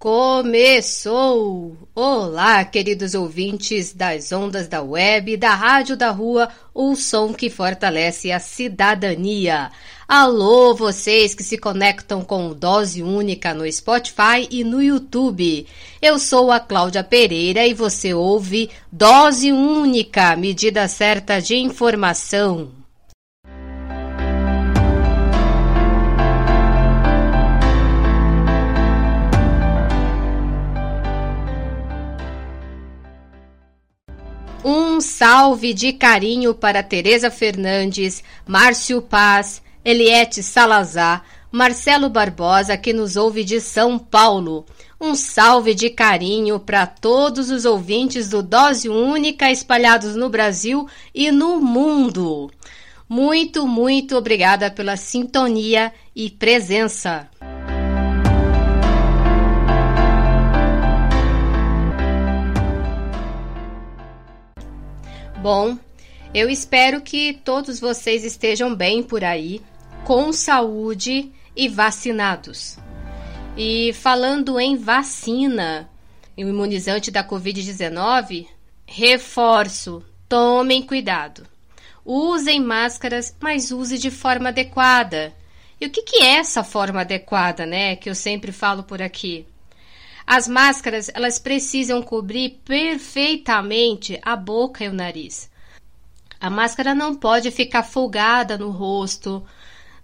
Começou! Olá, queridos ouvintes das ondas da web, da rádio da rua, o som que fortalece a cidadania. Alô, vocês que se conectam com Dose Única no Spotify e no YouTube. Eu sou a Cláudia Pereira e você ouve Dose Única, medida certa de informação. Um salve de carinho para Tereza Fernandes, Márcio Paz, Eliette Salazar, Marcelo Barbosa, que nos ouve de São Paulo. Um salve de carinho para todos os ouvintes do Dose Única espalhados no Brasil e no mundo. Muito, muito obrigada pela sintonia e presença. Bom, eu espero que todos vocês estejam bem por aí, com saúde e vacinados. E falando em vacina, o imunizante da Covid-19, reforço, tomem cuidado. Usem máscaras, mas use de forma adequada. E o que, que é essa forma adequada, né? Que eu sempre falo por aqui. As máscaras, elas precisam cobrir perfeitamente a boca e o nariz. A máscara não pode ficar folgada no rosto,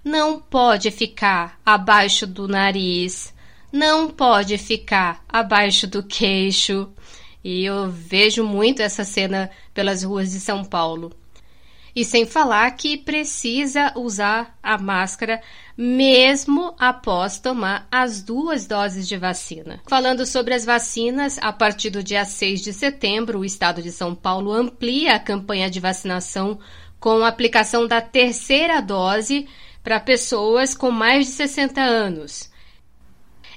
não pode ficar abaixo do nariz, não pode ficar abaixo do queixo. E eu vejo muito essa cena pelas ruas de São Paulo. E sem falar que precisa usar a máscara mesmo após tomar as duas doses de vacina. Falando sobre as vacinas, a partir do dia 6 de setembro, o estado de São Paulo amplia a campanha de vacinação com a aplicação da terceira dose para pessoas com mais de 60 anos.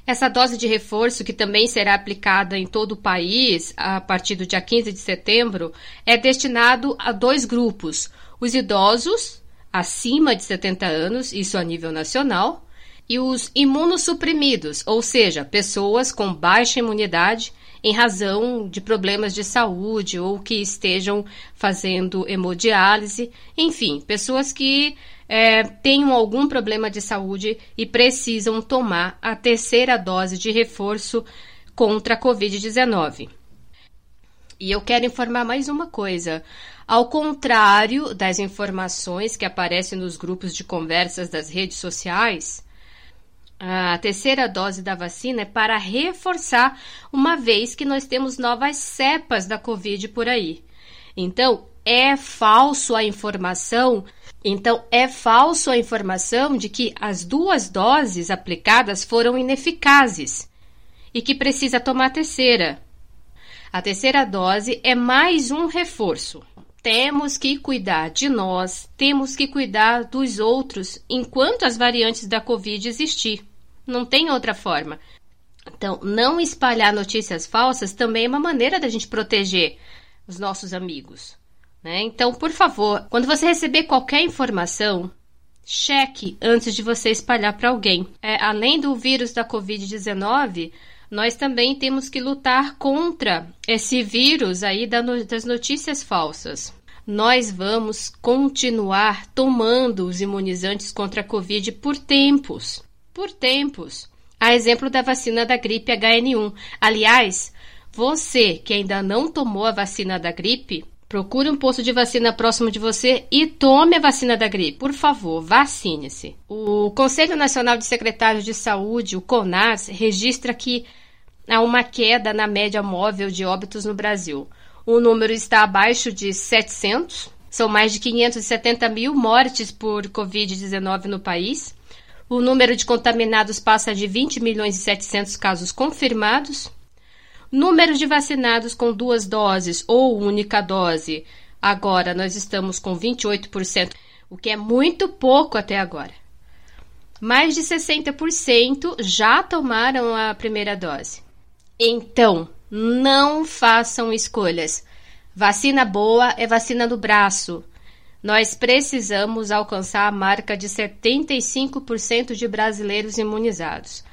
Essa dose de reforço, que também será aplicada em todo o país a partir do dia 15 de setembro, é destinado a dois grupos: os idosos acima de 70 anos, isso a nível nacional, e os imunossuprimidos, ou seja, pessoas com baixa imunidade em razão de problemas de saúde ou que estejam fazendo hemodiálise, enfim, pessoas que é, tenham algum problema de saúde e precisam tomar a terceira dose de reforço contra a Covid-19. E eu quero informar mais uma coisa. Ao contrário das informações que aparecem nos grupos de conversas das redes sociais, a terceira dose da vacina é para reforçar, uma vez que nós temos novas cepas da Covid por aí. Então, é falso a informação. Então, é falso a informação de que as duas doses aplicadas foram ineficazes e que precisa tomar a terceira. A terceira dose é mais um reforço. Temos que cuidar de nós, temos que cuidar dos outros enquanto as variantes da Covid existir. Não tem outra forma. Então, não espalhar notícias falsas também é uma maneira da gente proteger os nossos amigos. Né? Então, por favor, quando você receber qualquer informação, cheque antes de você espalhar para alguém. É, além do vírus da Covid-19, nós também temos que lutar contra esse vírus aí das notícias falsas. Nós vamos continuar tomando os imunizantes contra a Covid por tempos. Por tempos. A exemplo da vacina da gripe HN1. Aliás, você que ainda não tomou a vacina da gripe, Procure um posto de vacina próximo de você e tome a vacina da gripe. Por favor, vacine-se. O Conselho Nacional de Secretários de Saúde, o CONAS, registra que há uma queda na média móvel de óbitos no Brasil. O número está abaixo de 700. São mais de 570 mil mortes por Covid-19 no país. O número de contaminados passa de 20 milhões e 700 casos confirmados. Número de vacinados com duas doses ou única dose. Agora nós estamos com 28%, o que é muito pouco até agora. Mais de 60% já tomaram a primeira dose. Então, não façam escolhas. Vacina boa é vacina do braço. Nós precisamos alcançar a marca de 75% de brasileiros imunizados.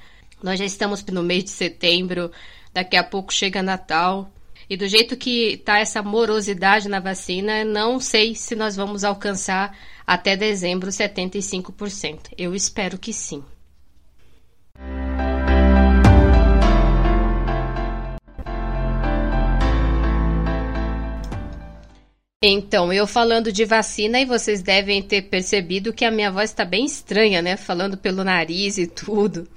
Nós já estamos no mês de setembro, daqui a pouco chega Natal. E do jeito que está essa morosidade na vacina, não sei se nós vamos alcançar até dezembro 75%. Eu espero que sim. Então, eu falando de vacina e vocês devem ter percebido que a minha voz está bem estranha, né? Falando pelo nariz e tudo.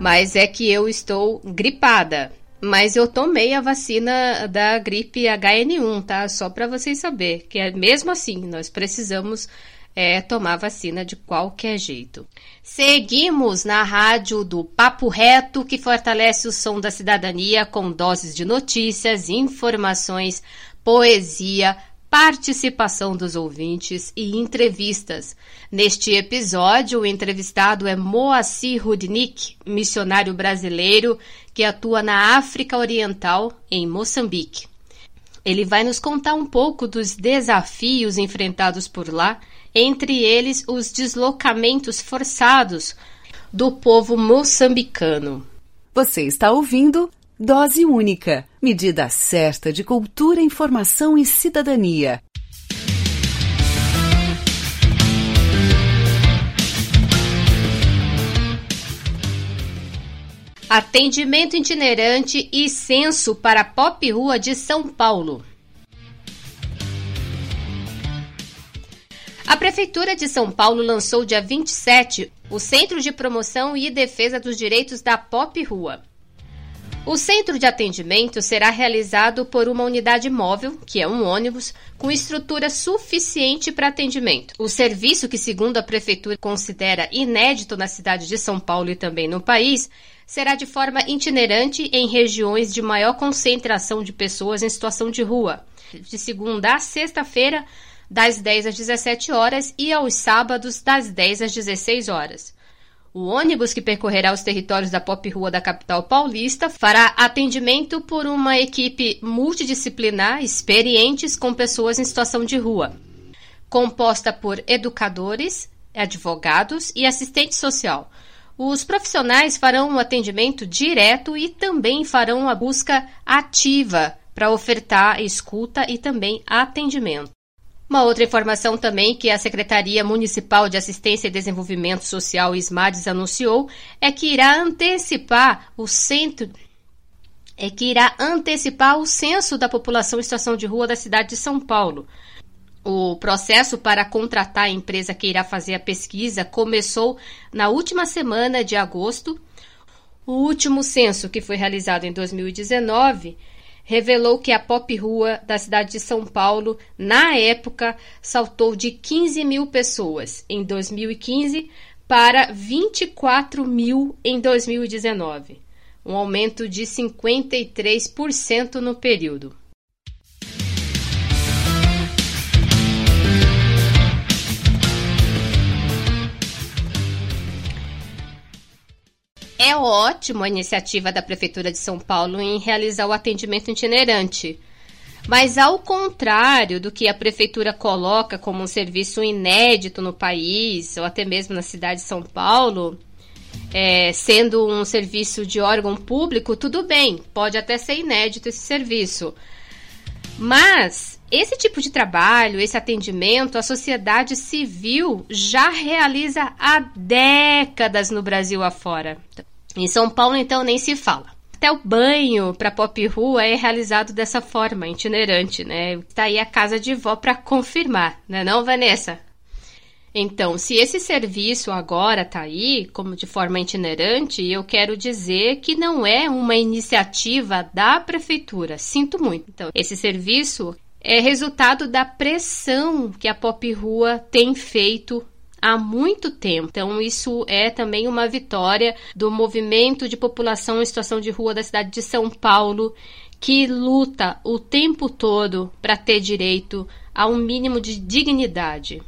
Mas é que eu estou gripada. Mas eu tomei a vacina da gripe HN1, tá? Só para vocês saberem que é mesmo assim nós precisamos é, tomar vacina de qualquer jeito. Seguimos na rádio do Papo Reto, que fortalece o som da cidadania com doses de notícias, informações, poesia, participação dos ouvintes e entrevistas. Neste episódio, o entrevistado é Moacir Rudnik, missionário brasileiro que atua na África Oriental, em Moçambique. Ele vai nos contar um pouco dos desafios enfrentados por lá, entre eles os deslocamentos forçados do povo moçambicano. Você está ouvindo Dose Única medida certa de cultura, informação e cidadania. Atendimento itinerante e censo para Pop Rua de São Paulo. A Prefeitura de São Paulo lançou dia 27 o Centro de Promoção e Defesa dos Direitos da Pop Rua. O centro de atendimento será realizado por uma unidade móvel, que é um ônibus, com estrutura suficiente para atendimento. O serviço, que segundo a prefeitura considera inédito na cidade de São Paulo e também no país, será de forma itinerante em regiões de maior concentração de pessoas em situação de rua, de segunda a sexta-feira, das 10 às 17 horas e aos sábados, das 10 às 16 horas. O ônibus que percorrerá os territórios da Pop Rua da capital paulista fará atendimento por uma equipe multidisciplinar experientes com pessoas em situação de rua, composta por educadores, advogados e assistente social. Os profissionais farão um atendimento direto e também farão a busca ativa para ofertar escuta e também atendimento. Uma outra informação também que a Secretaria Municipal de Assistência e Desenvolvimento Social, SMADES, anunciou é que irá antecipar o centro é que irá antecipar o censo da população em situação de rua da cidade de São Paulo. O processo para contratar a empresa que irá fazer a pesquisa começou na última semana de agosto. O último censo, que foi realizado em 2019, revelou que a pop rua da cidade de São Paulo, na época, saltou de 15 mil pessoas em 2015 para 24 mil em 2019, um aumento de 53% no período. É ótimo a iniciativa da Prefeitura de São Paulo em realizar o atendimento itinerante. Mas, ao contrário do que a Prefeitura coloca como um serviço inédito no país, ou até mesmo na cidade de São Paulo, é, sendo um serviço de órgão público, tudo bem, pode até ser inédito esse serviço. Mas esse tipo de trabalho, esse atendimento, a sociedade civil já realiza há décadas no Brasil afora. Em São Paulo, então, nem se fala. Até o banho para pop rua é realizado dessa forma, itinerante, né? Tá aí a casa de vó para confirmar, né não, Vanessa? Então, se esse serviço agora tá aí, como de forma itinerante, eu quero dizer que não é uma iniciativa da prefeitura. Sinto muito. Então, esse serviço é resultado da pressão que a Pop Rua tem feito há muito tempo. Então, isso é também uma vitória do movimento de população em situação de rua da cidade de São Paulo, que luta o tempo todo para ter direito a um mínimo de dignidade.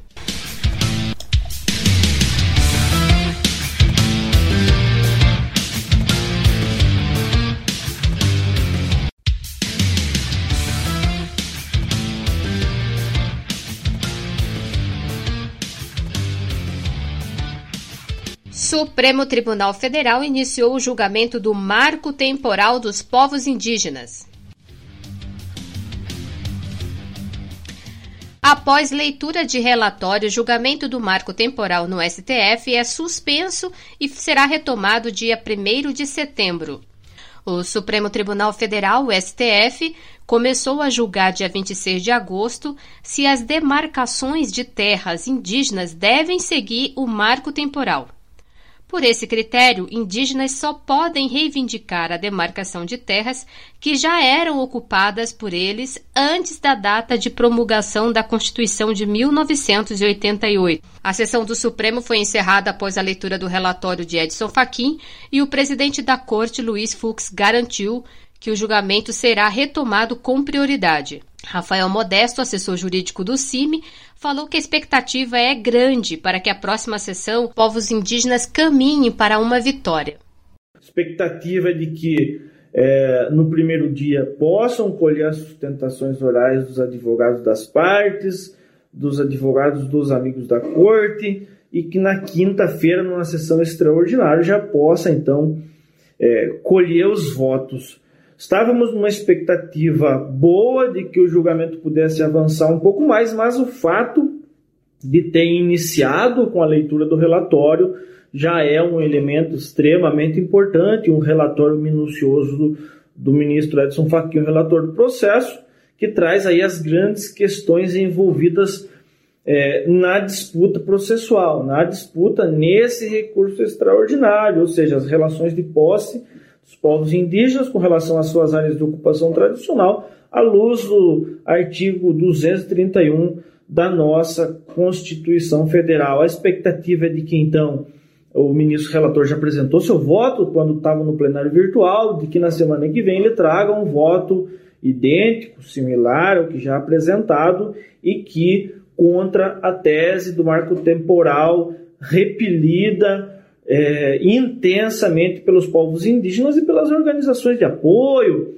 Supremo Tribunal Federal iniciou o julgamento do Marco Temporal dos Povos Indígenas. Após leitura de relatório, o julgamento do marco temporal no STF é suspenso e será retomado dia 1 de setembro. O Supremo Tribunal Federal, o STF, começou a julgar dia 26 de agosto se as demarcações de terras indígenas devem seguir o marco temporal. Por esse critério, indígenas só podem reivindicar a demarcação de terras que já eram ocupadas por eles antes da data de promulgação da Constituição de 1988. A sessão do Supremo foi encerrada após a leitura do relatório de Edson Fachin e o presidente da Corte, Luiz Fux, garantiu que o julgamento será retomado com prioridade. Rafael Modesto, assessor jurídico do CIMI, falou que a expectativa é grande para que a próxima sessão povos indígenas caminhem para uma vitória. A expectativa é de que é, no primeiro dia possam colher as sustentações orais dos advogados das partes, dos advogados dos amigos da corte, e que na quinta-feira, numa sessão extraordinária, já possa então é, colher os votos Estávamos numa expectativa boa de que o julgamento pudesse avançar um pouco mais, mas o fato de ter iniciado com a leitura do relatório já é um elemento extremamente importante, um relatório minucioso do, do ministro Edson Fachin, o relator do processo, que traz aí as grandes questões envolvidas é, na disputa processual, na disputa nesse recurso extraordinário, ou seja, as relações de posse dos povos indígenas com relação às suas áreas de ocupação tradicional, à luz do artigo 231 da nossa Constituição Federal. A expectativa é de que, então, o ministro relator já apresentou seu voto quando estava no plenário virtual, de que na semana que vem ele traga um voto idêntico, similar ao que já apresentado e que contra a tese do marco temporal repelida é, intensamente pelos povos indígenas e pelas organizações de apoio,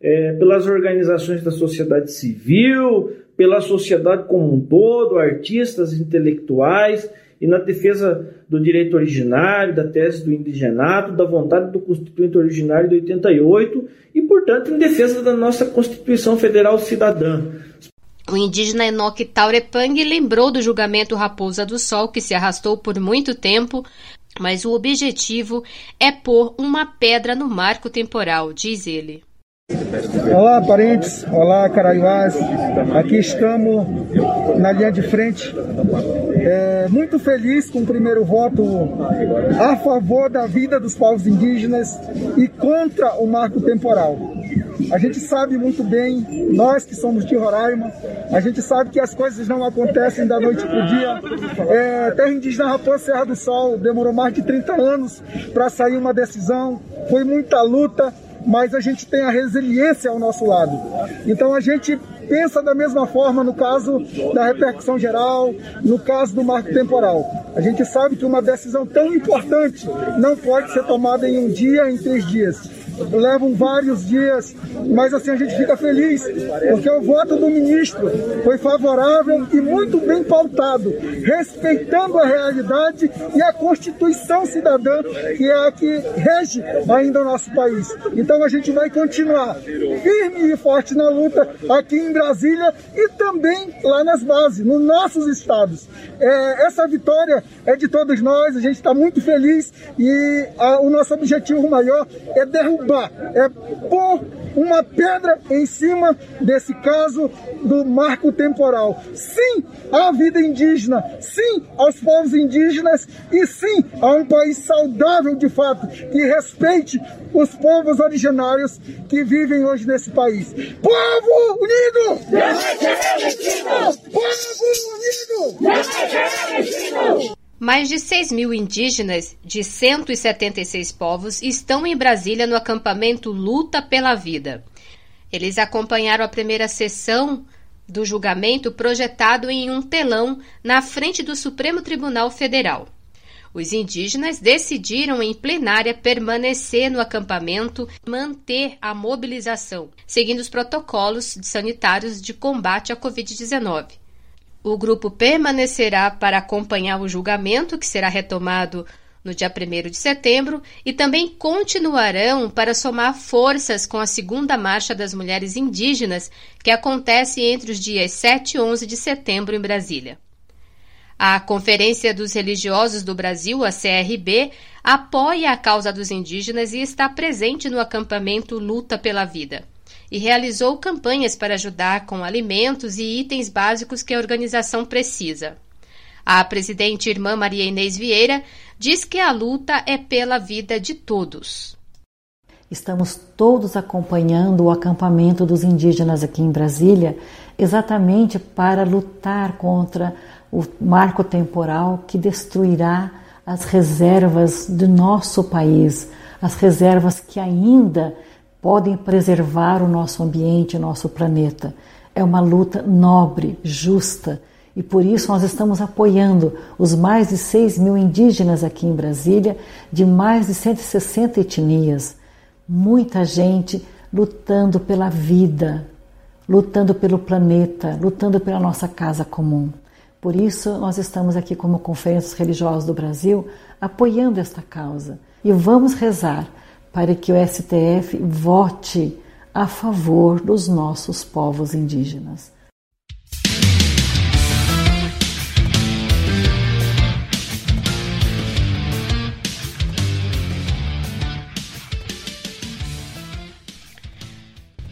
é, pelas organizações da sociedade civil, pela sociedade como um todo, artistas, intelectuais, e na defesa do direito originário, da tese do indigenato, da vontade do Constituinte originário de 88 e, portanto, em defesa da nossa Constituição Federal Cidadã. O indígena Enoque Taurepang lembrou do julgamento Raposa do Sol, que se arrastou por muito tempo, mas o objetivo é pôr uma pedra no marco temporal, diz ele. Olá, parentes. Olá, Caraiuás. Aqui estamos na linha de frente. É, muito feliz com o primeiro voto a favor da vida dos povos indígenas e contra o marco temporal. A gente sabe muito bem, nós que somos de Roraima, a gente sabe que as coisas não acontecem da noite para o dia. É, terra indígena Raposa Serra do Sol demorou mais de 30 anos para sair uma decisão, foi muita luta, mas a gente tem a resiliência ao nosso lado. Então a gente pensa da mesma forma no caso da repercussão geral, no caso do marco temporal. A gente sabe que uma decisão tão importante não pode ser tomada em um dia, em três dias levam vários dias, mas assim a gente fica feliz, porque o voto do ministro foi favorável e muito bem pautado, respeitando a realidade e a Constituição cidadã, que é a que rege ainda o nosso país. Então a gente vai continuar firme e forte na luta aqui em Brasília e também lá nas bases, nos nossos estados. É, essa vitória é de todos nós, a gente está muito feliz e a, o nosso objetivo maior é derrubar é pôr uma pedra em cima desse caso do marco temporal. Sim à vida indígena, sim aos povos indígenas e sim a um país saudável de fato, que respeite os povos originários que vivem hoje nesse país. Povo unido! Mais de 6 mil indígenas de 176 povos estão em Brasília no acampamento Luta pela Vida. Eles acompanharam a primeira sessão do julgamento projetado em um telão na frente do Supremo Tribunal Federal. Os indígenas decidiram em plenária permanecer no acampamento, manter a mobilização, seguindo os protocolos sanitários de combate à Covid-19. O grupo permanecerá para acompanhar o julgamento, que será retomado no dia 1 de setembro, e também continuarão para somar forças com a segunda Marcha das Mulheres Indígenas, que acontece entre os dias 7 e 11 de setembro em Brasília. A Conferência dos Religiosos do Brasil, a CRB, apoia a causa dos indígenas e está presente no acampamento Luta pela Vida e realizou campanhas para ajudar com alimentos e itens básicos que a organização precisa. A presidente irmã Maria Inês Vieira diz que a luta é pela vida de todos. Estamos todos acompanhando o acampamento dos indígenas aqui em Brasília, exatamente para lutar contra o marco temporal que destruirá as reservas do nosso país, as reservas que ainda podem preservar o nosso ambiente, o nosso planeta. É uma luta nobre, justa, e por isso nós estamos apoiando os mais de 6 mil indígenas aqui em Brasília, de mais de 160 etnias. Muita gente lutando pela vida, lutando pelo planeta, lutando pela nossa casa comum. Por isso, nós estamos aqui como Conferências Religiosas do Brasil apoiando esta causa. E vamos rezar para que o STF vote a favor dos nossos povos indígenas.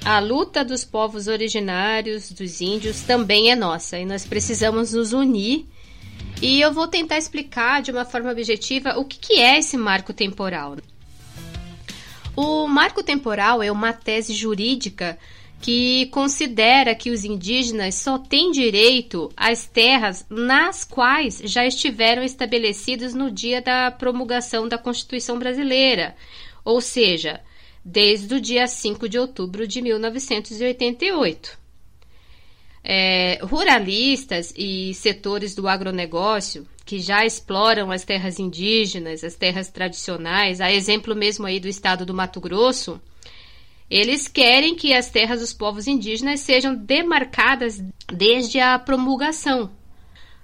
A luta dos povos originários, dos índios, também é nossa e nós precisamos nos unir. E eu vou tentar explicar de uma forma objetiva o que, é esse marco temporal. O marco temporal é uma tese jurídica que considera que os indígenas só têm direito às terras nas quais já estiveram estabelecidos no dia da promulgação da Constituição Brasileira, ou seja, desde o dia 5 de outubro de 1988. É, ruralistas e setores do agronegócio que já exploram as terras indígenas, as terras tradicionais, a exemplo mesmo aí do estado do Mato Grosso, eles querem que as terras dos povos indígenas sejam demarcadas desde a promulgação.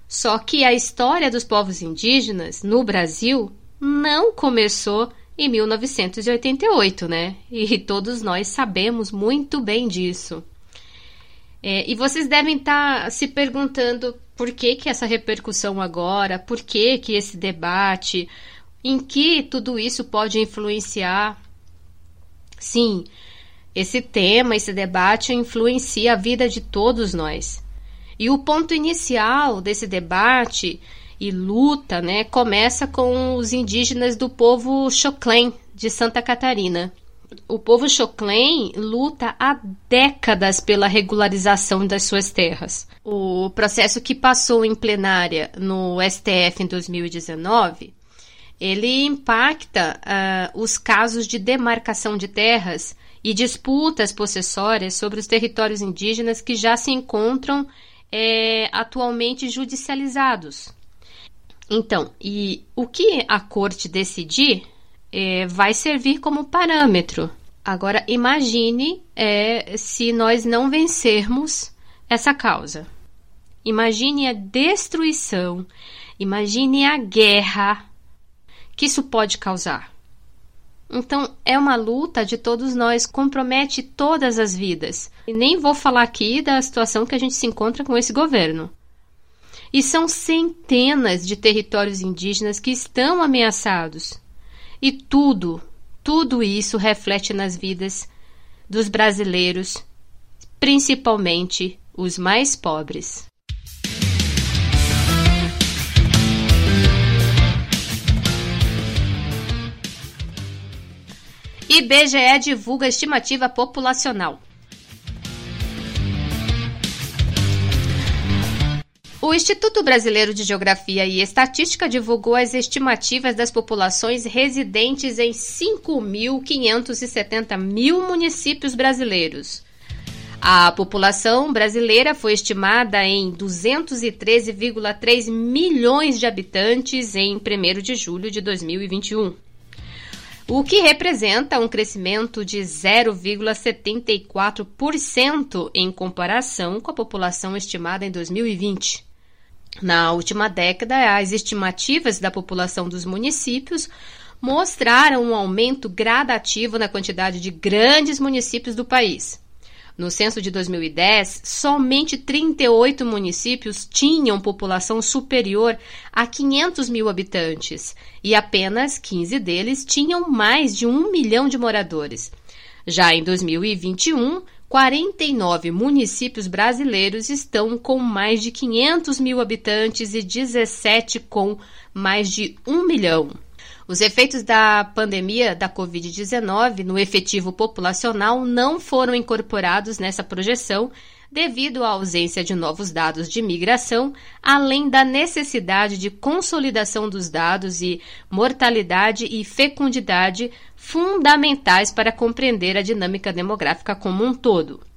Só que a história dos povos indígenas no Brasil não começou em 1988, né? E todos nós sabemos muito bem disso. É, e vocês devem estar tá se perguntando por que, que essa repercussão agora, por que, que esse debate, em que tudo isso pode influenciar. Sim, esse tema, esse debate influencia a vida de todos nós. E o ponto inicial desse debate e luta né, começa com os indígenas do povo Choclen, de Santa Catarina o povo Choclen luta há décadas pela regularização das suas terras. O processo que passou em plenária no STF em 2019, ele impacta uh, os casos de demarcação de terras e disputas possessórias sobre os territórios indígenas que já se encontram é, atualmente judicializados. Então, e o que a corte decidir é, vai servir como parâmetro. Agora, imagine é, se nós não vencermos essa causa. Imagine a destruição, imagine a guerra que isso pode causar. Então, é uma luta de todos nós, compromete todas as vidas. E nem vou falar aqui da situação que a gente se encontra com esse governo. E são centenas de territórios indígenas que estão ameaçados. E tudo, tudo isso reflete nas vidas dos brasileiros, principalmente os mais pobres. IBGE divulga estimativa populacional. O Instituto Brasileiro de Geografia e Estatística divulgou as estimativas das populações residentes em 5.570 mil municípios brasileiros. A população brasileira foi estimada em 213,3 milhões de habitantes em 1 de julho de 2021 o que representa um crescimento de 0,74% em comparação com a população estimada em 2020. Na última década, as estimativas da população dos municípios mostraram um aumento gradativo na quantidade de grandes municípios do país. No censo de 2010, somente 38 municípios tinham população superior a 500 mil habitantes e apenas 15 deles tinham mais de um milhão de moradores. Já em 2021, 49 municípios brasileiros estão com mais de 500 mil habitantes e 17 com mais de um milhão. Os efeitos da pandemia da Covid-19 no efetivo populacional não foram incorporados nessa projeção devido à ausência de novos dados de migração, além da necessidade de consolidação dos dados e mortalidade e fecundidade fundamentais para compreender a dinâmica demográfica como um todo.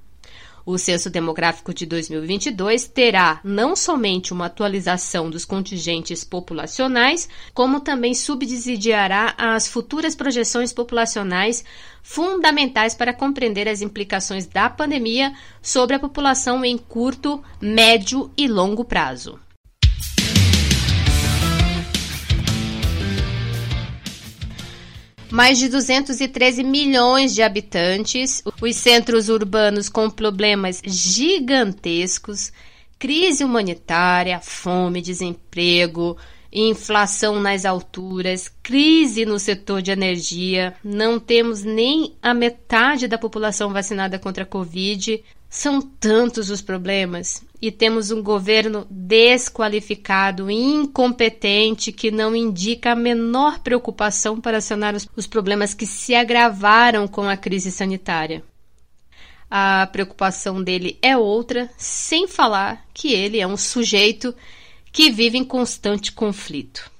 O Censo Demográfico de 2022 terá não somente uma atualização dos contingentes populacionais, como também subsidiará as futuras projeções populacionais fundamentais para compreender as implicações da pandemia sobre a população em curto, médio e longo prazo. Mais de 213 milhões de habitantes, os centros urbanos com problemas gigantescos, crise humanitária, fome, desemprego, inflação nas alturas, crise no setor de energia, não temos nem a metade da população vacinada contra a Covid. São tantos os problemas e temos um governo desqualificado, incompetente, que não indica a menor preocupação para sanar os, os problemas que se agravaram com a crise sanitária. A preocupação dele é outra, sem falar que ele é um sujeito que vive em constante conflito.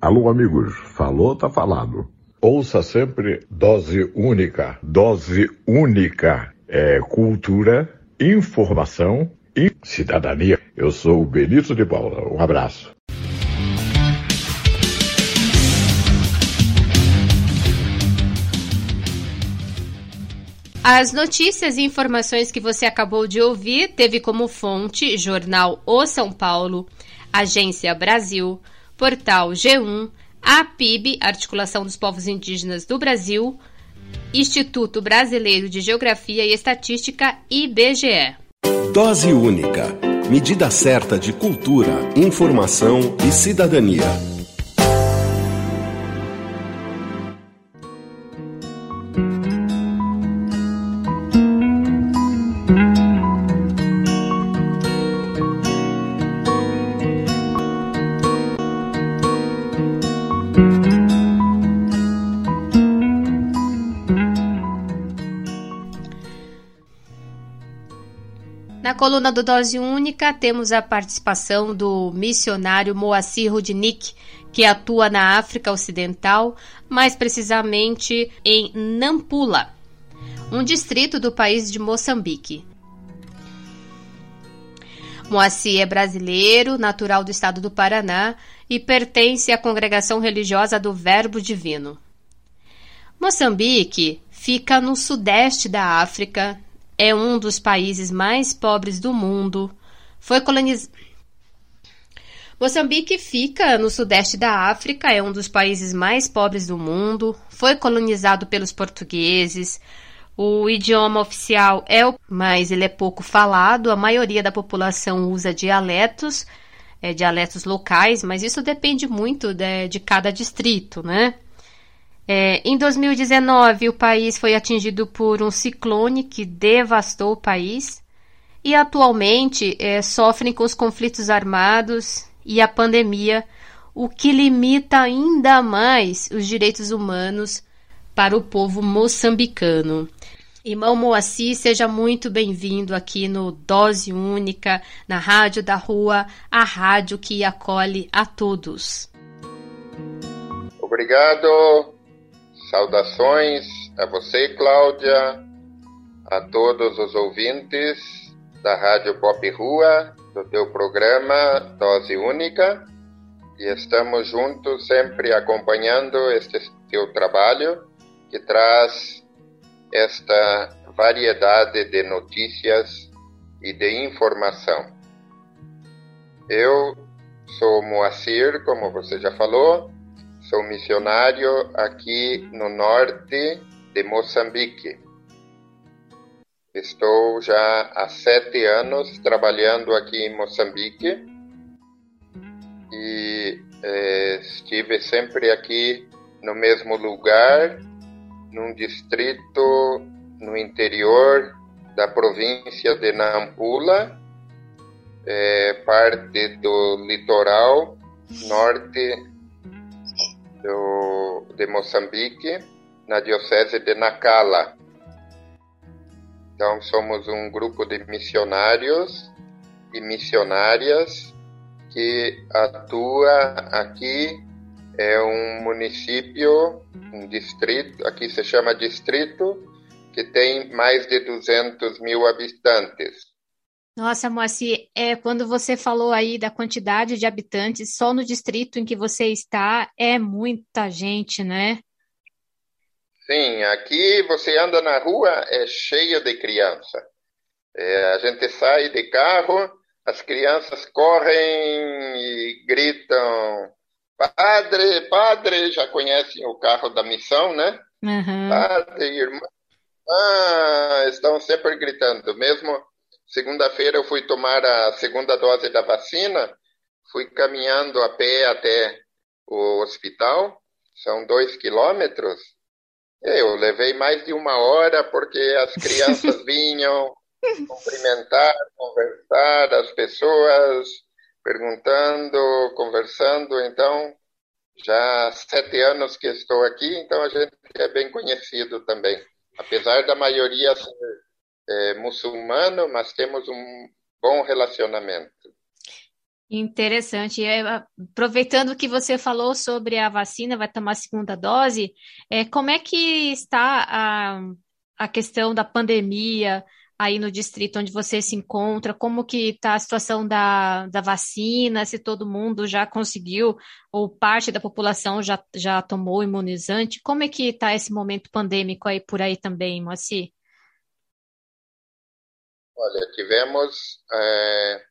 Alô, amigos, falou, tá falado. Ouça sempre dose única. Dose única é cultura, informação e cidadania. Eu sou o Benito de Paula. Um abraço. As notícias e informações que você acabou de ouvir teve como fonte Jornal O São Paulo, Agência Brasil, Portal G1, a PIB, Articulação dos Povos Indígenas do Brasil, Instituto Brasileiro de Geografia e Estatística, IBGE. Dose única. Medida certa de cultura, informação e cidadania. Coluna do Dose Única, temos a participação do missionário Moacir Rudnick, que atua na África Ocidental, mais precisamente em Nampula, um distrito do país de Moçambique. Moacir é brasileiro, natural do estado do Paraná e pertence à congregação religiosa do Verbo Divino. Moçambique fica no sudeste da África, é um dos países mais pobres do mundo. Foi colonizado. Moçambique fica no sudeste da África, é um dos países mais pobres do mundo. Foi colonizado pelos portugueses. O idioma oficial é o, mas ele é pouco falado. A maioria da população usa dialetos, é, dialetos locais, mas isso depende muito de, de cada distrito, né? É, em 2019, o país foi atingido por um ciclone que devastou o país e atualmente é, sofrem com os conflitos armados e a pandemia, o que limita ainda mais os direitos humanos para o povo moçambicano. Irmão Moacir, seja muito bem-vindo aqui no Dose Única, na Rádio da Rua, a rádio que acolhe a todos. Obrigado. Saudações a você, Cláudia, a todos os ouvintes da Rádio Pop Rua, do teu programa Dose Única. E estamos juntos sempre acompanhando este teu trabalho que traz esta variedade de notícias e de informação. Eu sou Moacir, como você já falou, sou missionário aqui no norte de Moçambique. Estou já há sete anos trabalhando aqui em Moçambique e eh, estive sempre aqui no mesmo lugar, num distrito no interior da província de Nampula, é, parte do litoral norte do, de Moçambique, na diocese de Nacala. Então, somos um grupo de missionários e missionárias que atua aqui. É um município, um distrito, aqui se chama distrito, que tem mais de 200 mil habitantes. Nossa, Moacir, é, quando você falou aí da quantidade de habitantes, só no distrito em que você está é muita gente, né? Sim, aqui você anda na rua, é cheio de criança. É, a gente sai de carro, as crianças correm e gritam: Padre, padre, já conhecem o carro da missão, né? Uhum. Padre, irmã. Ah, estão sempre gritando. Mesmo segunda-feira eu fui tomar a segunda dose da vacina, fui caminhando a pé até o hospital, são dois quilômetros. Eu levei mais de uma hora porque as crianças vinham cumprimentar, conversar, as pessoas perguntando, conversando. Então, já há sete anos que estou aqui, então a gente é bem conhecido também. Apesar da maioria ser é, muçulmano, mas temos um bom relacionamento. Interessante. Aproveitando que você falou sobre a vacina, vai tomar a segunda dose, é, como é que está a, a questão da pandemia aí no distrito onde você se encontra? Como que está a situação da, da vacina? Se todo mundo já conseguiu ou parte da população já, já tomou imunizante? Como é que está esse momento pandêmico aí por aí também, Moacir? Olha, tivemos é,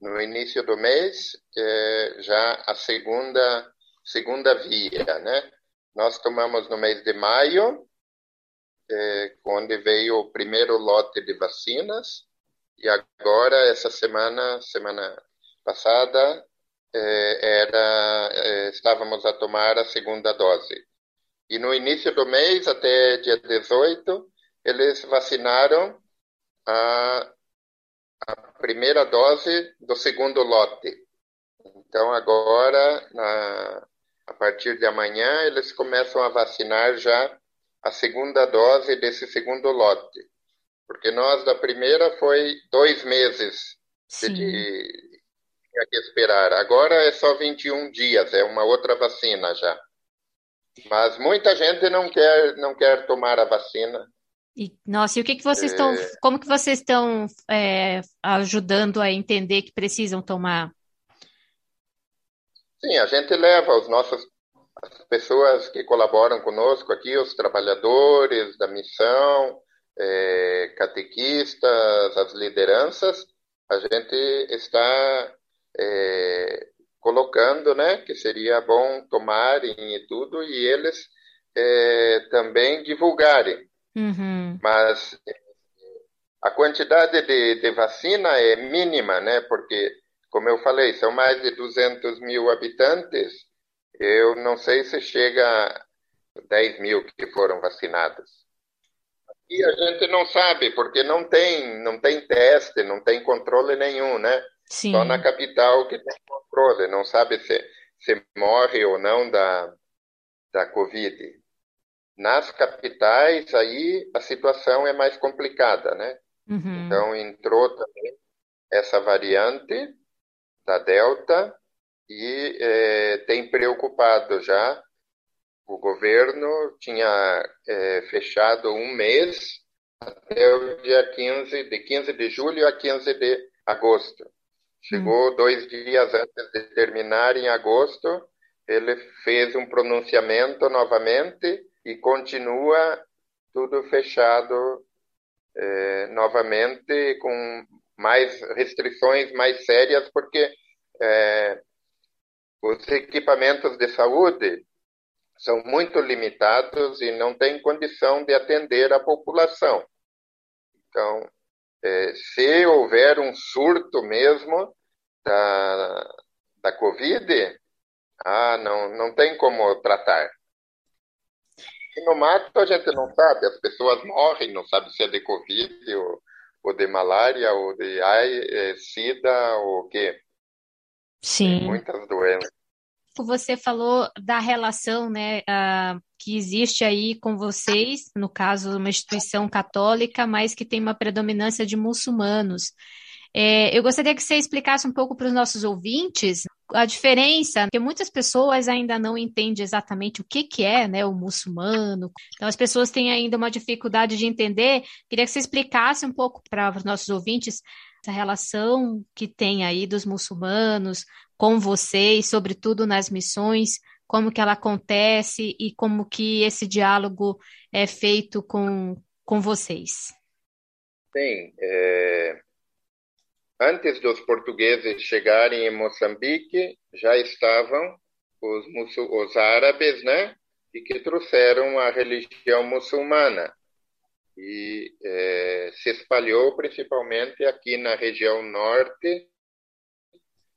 no início do mês é, já a segunda segunda via, né? Nós tomamos no mês de maio, é, onde veio o primeiro lote de vacinas, e agora essa semana, semana passada, era estávamos a tomar a segunda dose. E no início do mês, até dia 18, eles vacinaram a, a primeira dose do segundo lote. Então, agora, na, a partir de amanhã, eles começam a vacinar já a segunda dose desse segundo lote. Porque nós, da primeira, foi dois meses Sim. de, tinha que esperar. Agora é só 21 dias, é uma outra vacina já. Mas muita gente não quer, não quer tomar a vacina. E, nossa, e o que, que vocês estão, é... como que vocês estão é, ajudando a entender que precisam tomar? Sim, a gente leva os nossos, as pessoas que colaboram conosco aqui, os trabalhadores da missão, é, catequistas, as lideranças, a gente está é, colocando, né, que seria bom tomarem e tudo, e eles é, também divulgarem. Uhum. Mas a quantidade de, de vacina é mínima, né? Porque, como eu falei, são mais de 200 mil habitantes. Eu não sei se chega 10 mil que foram vacinados. E a gente não sabe, porque não tem, não tem teste, não tem controle nenhum, né? Sim. Só na capital que tem controle, não sabe se, se morre ou não da, da Covid. Nas capitais, aí a situação é mais complicada, né? Uhum. Então entrou também essa variante da Delta e é, tem preocupado já. O governo tinha é, fechado um mês até o dia 15, de 15 de julho a 15 de agosto. Chegou hum. dois dias antes de terminar, em agosto, ele fez um pronunciamento novamente e continua tudo fechado é, novamente com mais restrições mais sérias, porque é, os equipamentos de saúde são muito limitados e não têm condição de atender a população. Então, é, se houver um surto mesmo da, da Covid, ah, não, não tem como tratar. E no mato a gente não sabe, as pessoas morrem, não sabe se é de Covid ou, ou de malária ou de ai, é, sida ou o quê. Sim. Tem muitas doenças. Você falou da relação né, uh, que existe aí com vocês, no caso, uma instituição católica, mas que tem uma predominância de muçulmanos. É, eu gostaria que você explicasse um pouco para os nossos ouvintes a diferença, porque muitas pessoas ainda não entendem exatamente o que, que é né, o muçulmano. Então, as pessoas têm ainda uma dificuldade de entender. Queria que você explicasse um pouco para os nossos ouvintes essa relação que tem aí dos muçulmanos com vocês, sobretudo nas missões, como que ela acontece e como que esse diálogo é feito com, com vocês. Sim, é... antes dos portugueses chegarem em Moçambique, já estavam os, os árabes, né, e que trouxeram a religião muçulmana e é, se espalhou principalmente aqui na região norte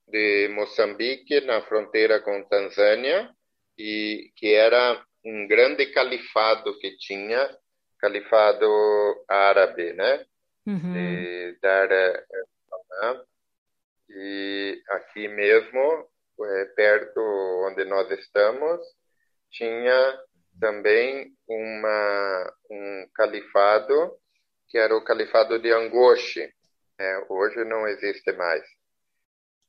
de Moçambique, na fronteira com Tanzânia, e que era um grande califado que tinha, califado árabe, né? Uhum. De Dar e aqui mesmo, é, perto onde nós estamos, tinha também uma, um califado, que era o califado de Angoche. É, hoje não existe mais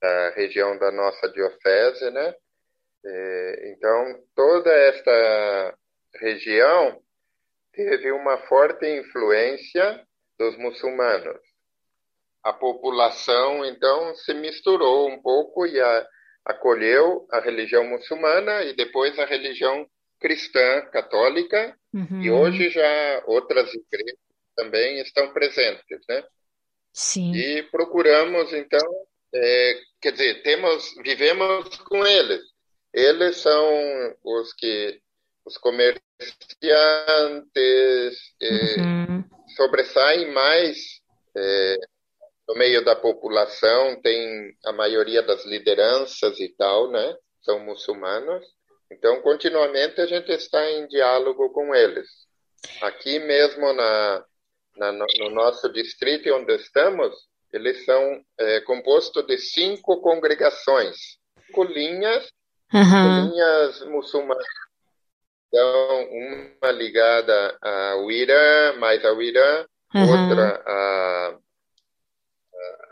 da região da nossa diocese, né? É, então, toda esta região teve uma forte influência dos muçulmanos. A população, então, se misturou um pouco e a, acolheu a religião muçulmana e depois a religião cristã católica, uhum. e hoje já outras igrejas também estão presentes, né? Sim. E procuramos, então, é, quer dizer, temos, vivemos com eles. Eles são os que os comerciantes é, uhum. sobressaem mais é, no meio da população, tem a maioria das lideranças e tal, né? São muçulmanos. Então, continuamente a gente está em diálogo com eles. Aqui mesmo na, na no nosso distrito onde estamos, eles são é, compostos de cinco congregações, cinco linhas, uhum. linhas muçulmanas. Então, uma ligada ao Irã, mais ao Irã, uhum. outra à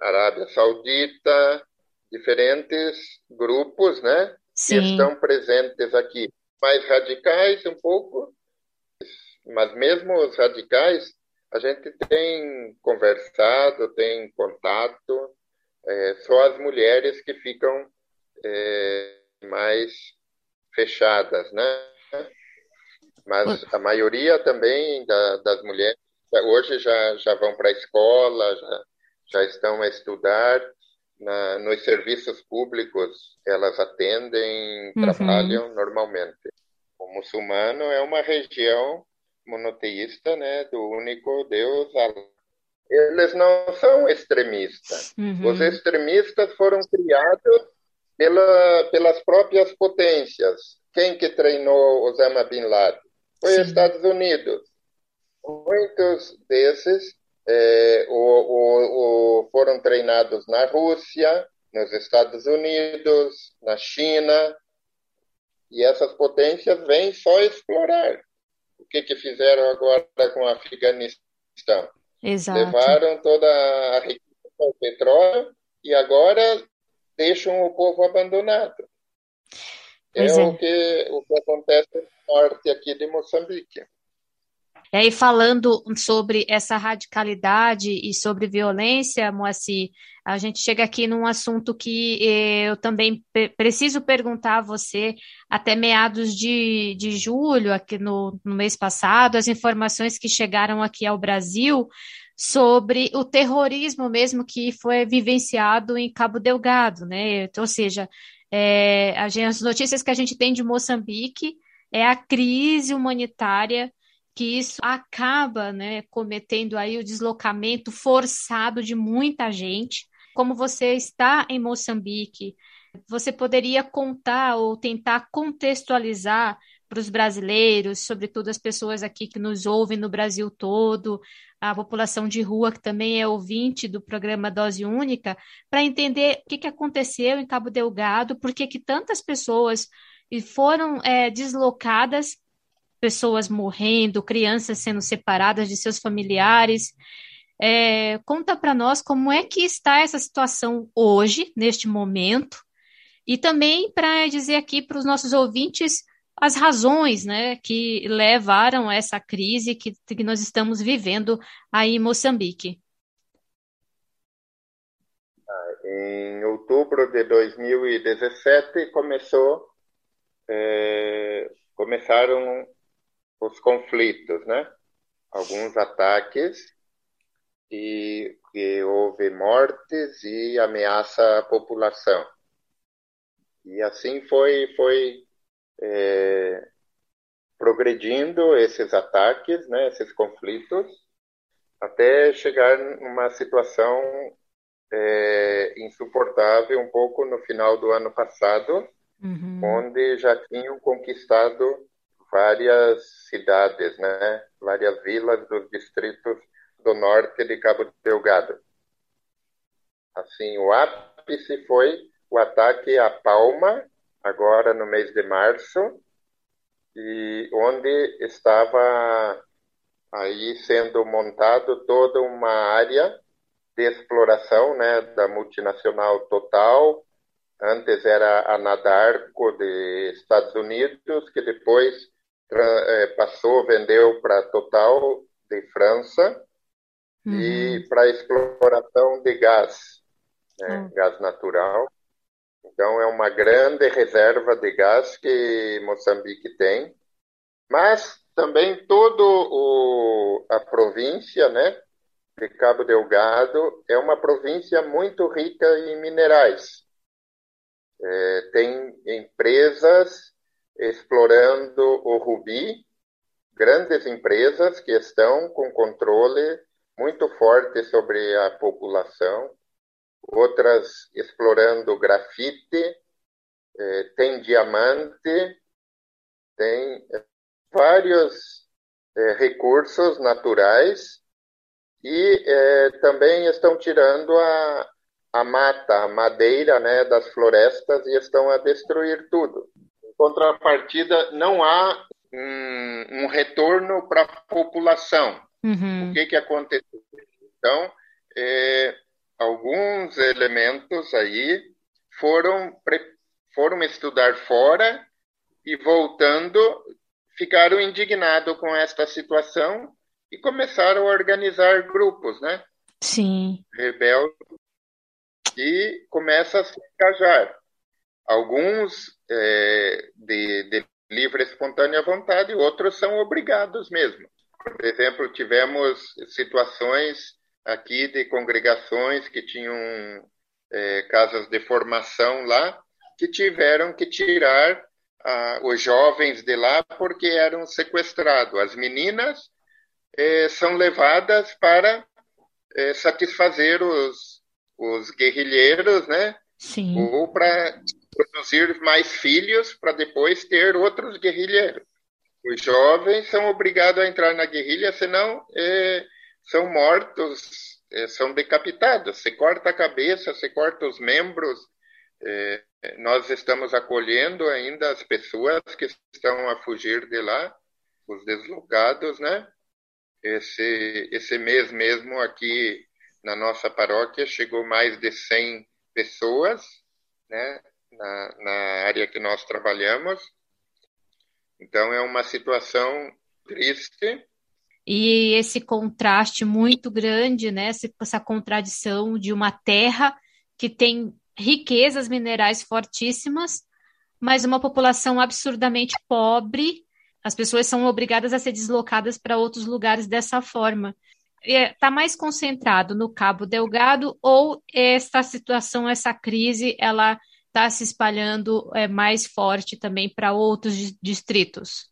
Arábia Saudita, diferentes grupos, né? Sim. Que estão presentes aqui. Mais radicais um pouco, mas mesmo os radicais a gente tem conversado, tem contato, é, só as mulheres que ficam é, mais fechadas, né? Mas a maioria também da, das mulheres hoje já, já vão para a escola, já, já estão a estudar. Na, nos serviços públicos, elas atendem, Uhum. trabalham normalmente. O muçulmano é uma região monoteísta, né, do único Deus. Eles não são extremistas. Uhum. Os extremistas foram criados pela, pelas próprias potências. Quem que treinou Osama Bin Laden? foi Sim. Estados Unidos. Muitos desses é, o, o, o, foram treinados na Rússia, nos Estados Unidos, na China, e essas potências vêm só explorar. O que, que fizeram agora com o Afeganistão? Exato. Levaram toda a riqueza do petróleo e agora deixam o povo abandonado. É, é, O, que, o que acontece no norte aqui de Moçambique. E aí, falando sobre essa radicalidade e sobre violência, Moacir, a gente chega aqui num assunto que eh, eu também preciso perguntar a você, até meados de, de julho, aqui no, no mês passado, as informações que chegaram aqui ao Brasil sobre o terrorismo mesmo que foi vivenciado em Cabo Delgado, né? Ou seja, é, as notícias que a gente tem de Moçambique é a crise humanitária que isso acaba né, cometendo aí o deslocamento forçado de muita gente. Como você está em Moçambique, você poderia contar ou tentar contextualizar para os brasileiros, sobretudo as pessoas aqui que nos ouvem no Brasil todo, a população de rua, que também é ouvinte do programa Dose Única, para entender o que, aconteceu em Cabo Delgado, por que tantas pessoas foram é, deslocadas pessoas morrendo, crianças sendo separadas de seus familiares. É, conta para nós como é que está essa situação hoje, neste momento, e também para dizer aqui para os nossos ouvintes as razões né, que levaram a essa crise que, que nós estamos vivendo aí em Moçambique. Em outubro de 2017 começou, é, começaram os conflitos, né? Alguns ataques e que houve mortes e ameaça à população. E assim foi foi é, progredindo esses ataques, né? Esses conflitos até chegar numa situação é, insuportável um pouco no final do ano passado, uhum. onde já tinham conquistado várias cidades, né? várias vilas dos distritos do norte de Cabo Delgado. Assim, o ápice foi o ataque à Palma, agora no mês de março, e onde estava aí sendo montado toda uma área de exploração, né, da multinacional Total. Antes era a Nadarco de Estados Unidos, que depois passou, vendeu para Total de França uhum. e para exploração de gás, né, uhum. gás natural. Então é uma grande reserva de gás que Moçambique tem, mas também toda a província, né, de Cabo Delgado é uma província muito rica em minerais. É, tem empresas explorando o rubi, grandes empresas que estão com controle muito forte sobre a população, outras explorando grafite, eh, tem diamante, tem eh, vários eh, recursos naturais e também estão tirando a, a mata, a madeira né, das florestas e estão a destruir tudo contrapartida, não há um, um retorno para a população. Uhum. O que, que aconteceu? Então, é, alguns elementos aí foram, foram estudar fora e voltando ficaram indignados com esta situação e começaram a organizar grupos, né? Sim. Rebeldes e começa a se engajar. Alguns é, de, de livre espontânea vontade, outros são obrigados mesmo. Por exemplo, tivemos situações aqui de congregações que tinham é, casas de formação lá, que tiveram que tirar ah, os jovens de lá porque eram sequestrados. As meninas é, são levadas para é, satisfazer os, os guerrilheiros, né? Sim. Ou para produzir mais filhos para depois ter outros guerrilheiros. os jovens são obrigados a entrar na guerrilha, senão é, são mortos, é, são decapitados. Se corta a cabeça, se corta os membros. É, nós estamos acolhendo ainda as pessoas que estão a fugir de lá, os deslocados, né? Esse, esse mês mesmo aqui na nossa paróquia chegou mais de 100 pessoas, né? Na, na área que nós trabalhamos então é uma situação triste. E esse contraste muito grande, né? Essa contradição de uma terra que tem riquezas minerais fortíssimas, mas uma população absurdamente pobre. As pessoas são obrigadas a ser deslocadas para outros lugares dessa forma. Está mais concentrado no Cabo Delgado ou esta situação, essa crise, ela está se espalhando é, mais forte também para outros distritos?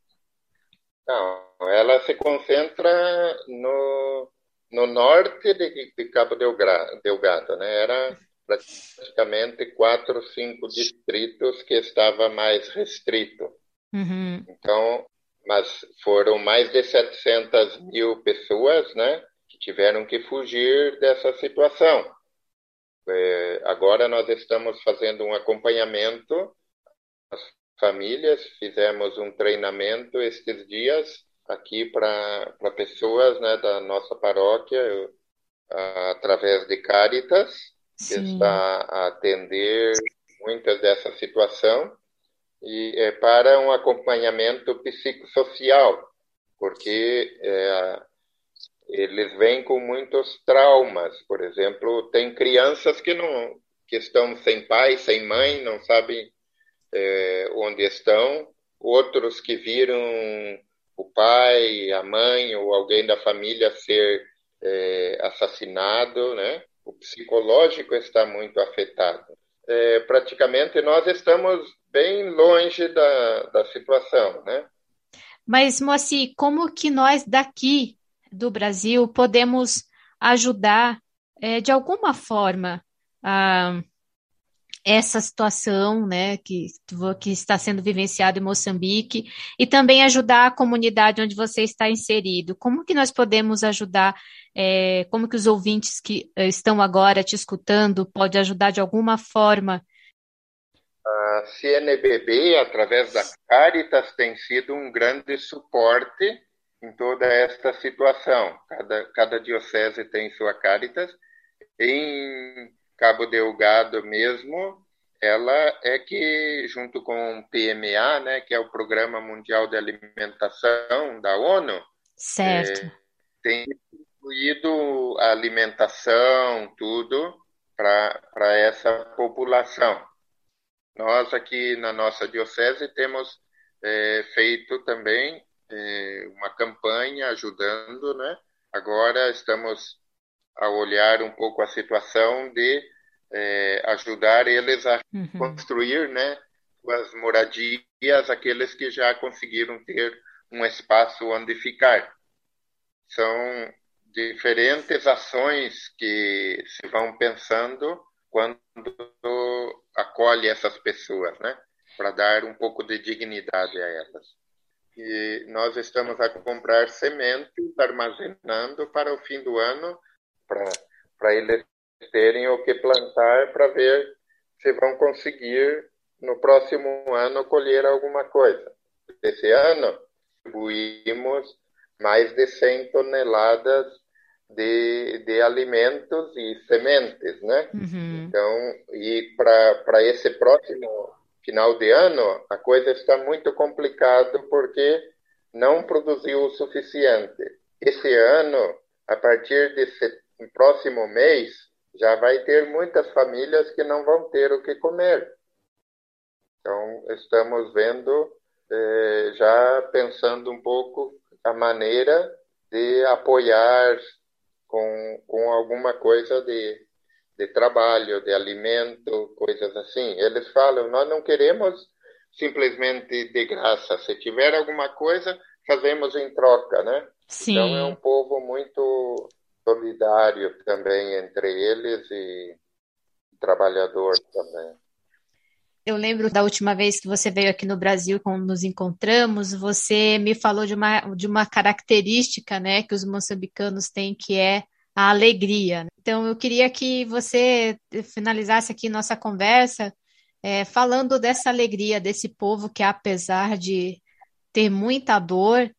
Não, ela se concentra no, no norte de, de Cabo Delgado, né? Era praticamente quatro, cinco distritos que estava mais restrito. Uhum. Então, mas foram mais de 700 mil pessoas, né, que tiveram que fugir dessa situação. É, agora nós estamos fazendo um acompanhamento. Às famílias, fizemos um treinamento estes dias aqui para pessoas né, da nossa paróquia, através de Caritas, que está a atender muitas dessa situação, e é para um acompanhamento psicossocial, porque é, eles vêm com muitos traumas. Por exemplo, tem crianças que não que estão sem pai, sem mãe, não sabem é, onde estão. Outros que viram o pai, a mãe ou alguém da família ser é, assassinado, né? O psicológico está muito afetado. É, praticamente nós estamos bem longe da, da situação, né? Mas, Moacir, como que nós daqui do Brasil podemos ajudar é, de alguma forma a essa situação né, que, que está sendo vivenciada em Moçambique e também ajudar a comunidade onde você está inserido. Como que nós podemos ajudar? É, como que os ouvintes que é, estão agora te escutando podem ajudar de alguma forma? A CNBB, através da Caritas, tem sido um grande suporte em toda esta situação. Cada, cada diocese tem sua Caritas. Em Cabo Delgado mesmo, ela é que, junto com o PMA, né, que é o Programa Mundial de Alimentação da ONU, certo. É, tem incluído a alimentação, tudo, para essa população. Nós aqui na nossa diocese temos é, feito também é, uma campanha ajudando, né? Agora estamos a olhar um pouco a situação de é, ajudar eles a uhum. construir, né? As moradias, aqueles que já conseguiram ter um espaço onde ficar. São diferentes ações que se vão pensando quando acolhe essas pessoas, né? Para dar um pouco de dignidade a elas e nós estamos a comprar sementes, armazenando para o fim do ano, para eles terem o que plantar, para ver se vão conseguir no próximo ano colher alguma coisa. Esse ano, distribuímos mais de 100 toneladas de, de alimentos e sementes, né? Uhum. Então, e para esse próximo final de ano, a coisa está muito complicada porque não produziu o suficiente. Esse ano, a partir do próximo mês, já vai ter muitas famílias que não vão ter o que comer. Então, estamos vendo, eh, já pensando um pouco a maneira de apoiar com, com alguma coisa de de trabalho, de alimento, coisas assim. Eles falam: nós não queremos simplesmente de graça. Se tiver alguma coisa, fazemos em troca, né? Sim. Então é um povo muito solidário também entre eles e trabalhador também. Eu lembro da última vez que você veio aqui no Brasil, quando nos encontramos, você me falou de uma, de uma característica né, que os moçambicanos têm, que é a alegria. Então, eu queria que você finalizasse aqui nossa conversa é, falando dessa alegria desse povo que, apesar de ter muita dor,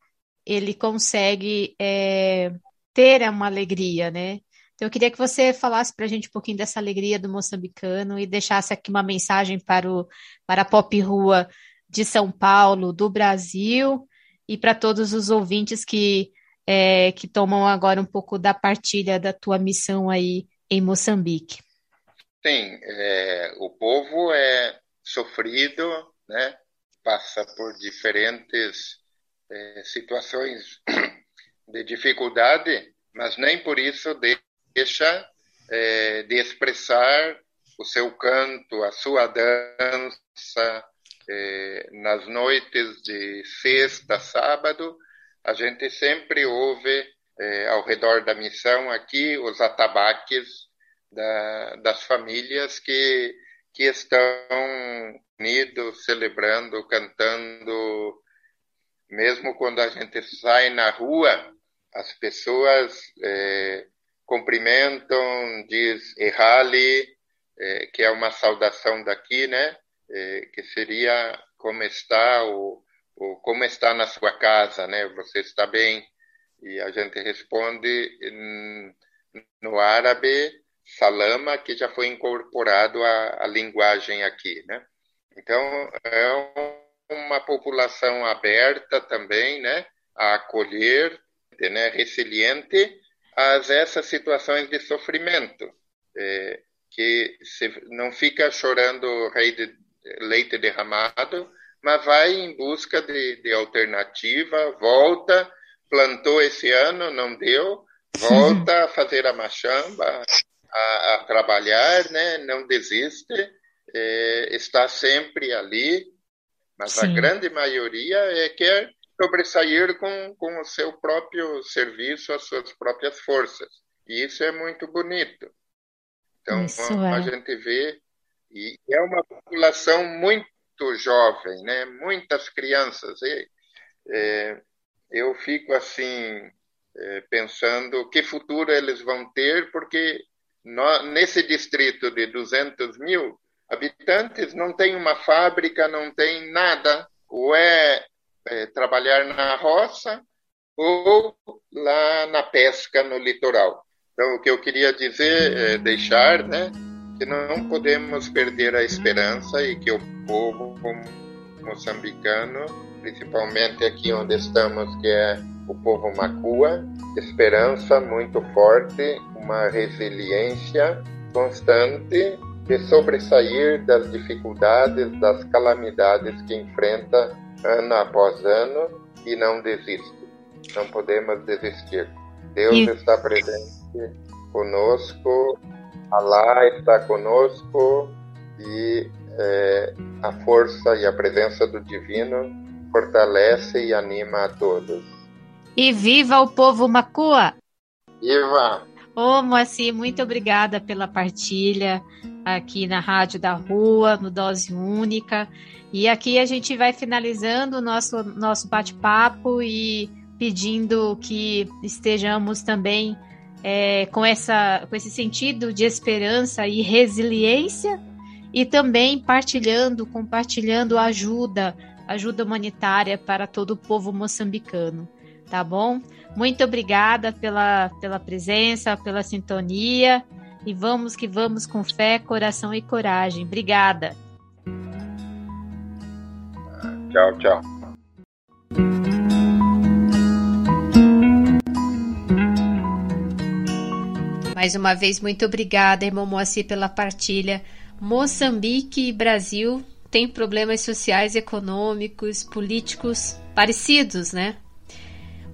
ele consegue é, ter uma alegria, né? Então, eu queria que você falasse para a gente um pouquinho dessa alegria do moçambicano e deixasse aqui uma mensagem para, o, para a Pop Rua de São Paulo, do Brasil, e para todos os ouvintes que, é, que tomam agora um pouco da partilha da tua missão aí em Moçambique. Sim, é, o povo é sofrido, né? passa por diferentes é, situações de dificuldade, mas nem por isso deixa é, de expressar o seu canto, a sua dança. É, nas noites de sexta, sábado, a gente sempre ouve é, ao redor da missão aqui os atabaques da, das famílias que, que estão unidos, celebrando, cantando. Mesmo quando a gente sai na rua, as pessoas é, cumprimentam, diz Ehali, é, que é uma saudação daqui, né? Que seria como está ou, ou, como está na sua casa, né? Você está bem? E a gente responde no árabe salama, que já foi incorporado à, à linguagem aqui, né? Então é uma população aberta também, né? A acolher, né? Resiliente a essas situações de sofrimento, é, que não fica chorando rei de leite derramado, mas vai em busca de, de alternativa, volta, plantou esse ano, não deu, volta a fazer a machamba, a, a trabalhar, né? não desiste, é, está sempre ali, mas Sim. a grande maioria é quer sobressair com, com o seu próprio serviço, as suas próprias forças. E isso é muito bonito. Então, a, é. a gente vê, e é uma população muito jovem, né? muitas crianças. E, é, eu fico assim, é, pensando que futuro eles vão ter, porque no, nesse distrito de 200 mil habitantes não tem uma fábrica, não tem nada. Ou é é, trabalhar na roça ou lá na pesca no litoral. Então, o que eu queria dizer, é deixar, né, que não podemos perder a esperança e que o povo moçambicano, principalmente aqui onde estamos, que é o povo macua, esperança muito forte, uma resiliência constante de sobressair das dificuldades, das calamidades que enfrenta ano após ano e não desiste. Não podemos desistir. Deus e... está presente conosco, Allah está conosco e é, a força e a presença do Divino fortalece e anima a todos. E viva o povo Macua! Viva! Ô, Moacir, muito obrigada pela partilha aqui na Rádio da Rua, no Dose Única. E aqui a gente vai finalizando o nosso, nosso bate-papo e pedindo que estejamos também é, com, essa, com esse sentido de esperança e resiliência e também partilhando, compartilhando ajuda, ajuda humanitária para todo o povo moçambicano, tá bom? Muito obrigada pela, pela presença, pela sintonia e vamos que vamos com fé, coração e coragem. Obrigada. Tchau, tchau. Mais uma vez, muito obrigada, irmão Moacir, pela partilha. Moçambique e Brasil têm problemas sociais, econômicos, políticos parecidos, né?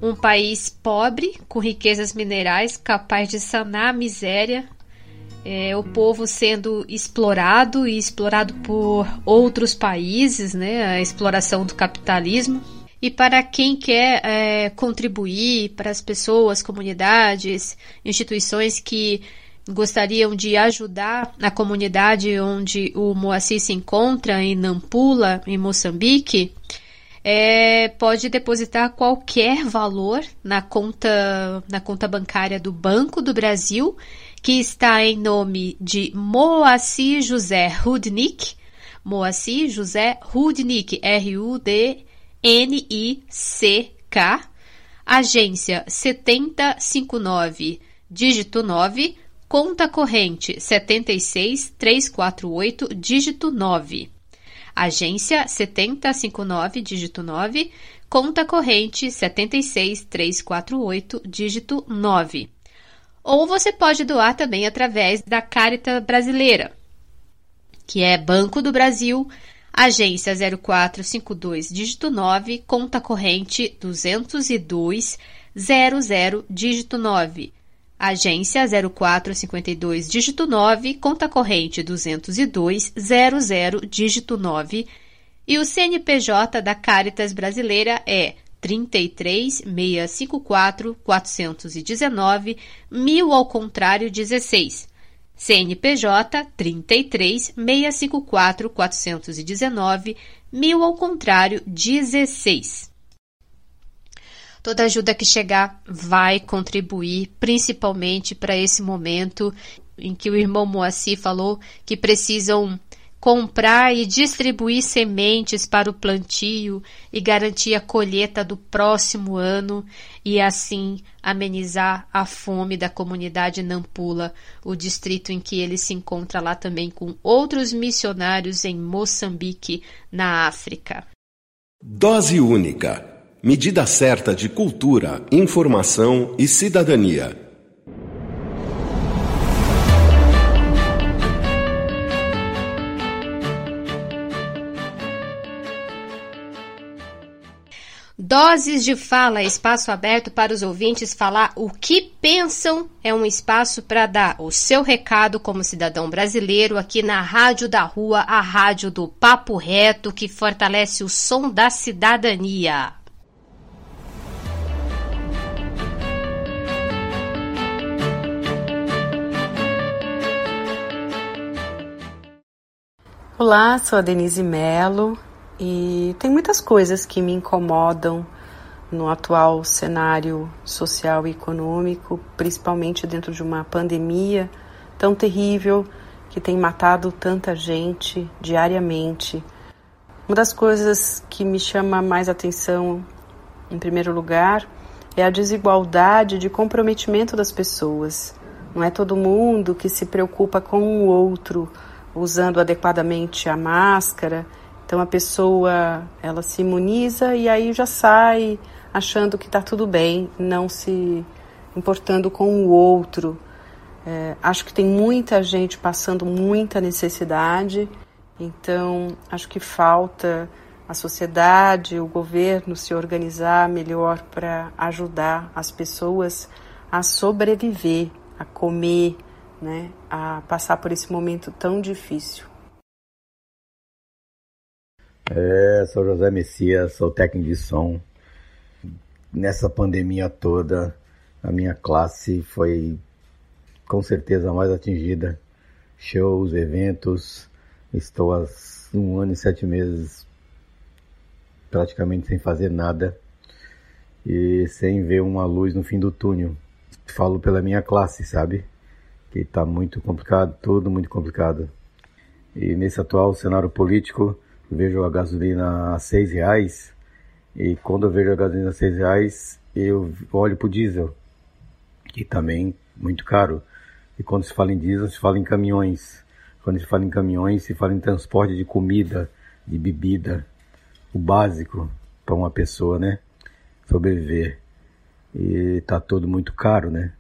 Um país pobre, com riquezas minerais, capaz de sanar a miséria é, o povo sendo explorado e explorado por outros países, né, a exploração do capitalismo. E para quem quer é, contribuir, para as pessoas, comunidades, instituições que gostariam de ajudar a comunidade onde o Moacir se encontra, em Nampula, em Moçambique, é, pode depositar qualquer valor na conta, na conta bancária do Banco do Brasil, que está em nome de Moacir José Rudnick, Moacir José Rudnick, R-U-D-N-I-C-K, agência 7059, dígito 9, conta corrente 76348, dígito 9. Agência 7059, dígito 9, conta corrente 76348, dígito 9. Ou você pode doar também através da Caritas Brasileira, que é Banco do Brasil, agência 0452, dígito 9, conta corrente 202 00, dígito 9. Agência 0452, dígito 9, conta corrente 202 00, dígito 9. E o CNPJ da Caritas Brasileira é 33 654 419 mil ao contrário 16. CNPJ 33 654 419 mil ao contrário 16. Toda ajuda que chegar vai contribuir, principalmente para esse momento em que o irmão Moacir falou que precisam comprar e distribuir sementes para o plantio e garantir a colheita do próximo ano e assim amenizar a fome da comunidade Nampula, o distrito em que ele se encontra lá também com outros missionários em Moçambique, na África. Dose única medida certa de cultura, informação e cidadania. Doses de fala, espaço aberto para os ouvintes falar o que pensam. É um espaço para dar o seu recado como cidadão brasileiro aqui na Rádio da Rua, a rádio do Papo Reto, que fortalece o som da cidadania. Olá, sou a Denise Mello e tem muitas coisas que me incomodam no atual cenário social e econômico, principalmente dentro de uma pandemia tão terrível que tem matado tanta gente diariamente. Uma das coisas que me chama mais atenção, em primeiro lugar, é a desigualdade de comprometimento das pessoas. Não é todo mundo que se preocupa com o outro usando adequadamente a máscara. Então a pessoa ela se imuniza e aí já sai achando que está tudo bem, não se importando com o outro. É, acho que tem muita gente passando muita necessidade, então acho que falta a sociedade, o governo se organizar melhor para ajudar as pessoas a sobreviver, a comer, né, a passar por esse momento tão difícil. É, sou José Messias, sou técnico de som. Nessa pandemia toda, a minha classe foi com certeza mais atingida. Shows, eventos, estou há um ano e sete meses praticamente sem fazer nada e sem ver uma luz no fim do túnel. Falo pela minha classe, sabe? que está muito complicado, tudo muito complicado. E nesse atual cenário político, vejo a gasolina a seis reais e quando eu vejo a gasolina a seis reais, eu olho para o diesel, que também muito caro. E quando se fala em diesel, se fala em caminhões. Quando se fala em caminhões, se fala em transporte de comida, de bebida, o básico para uma pessoa, né? Sobreviver. E tá tudo muito caro, né?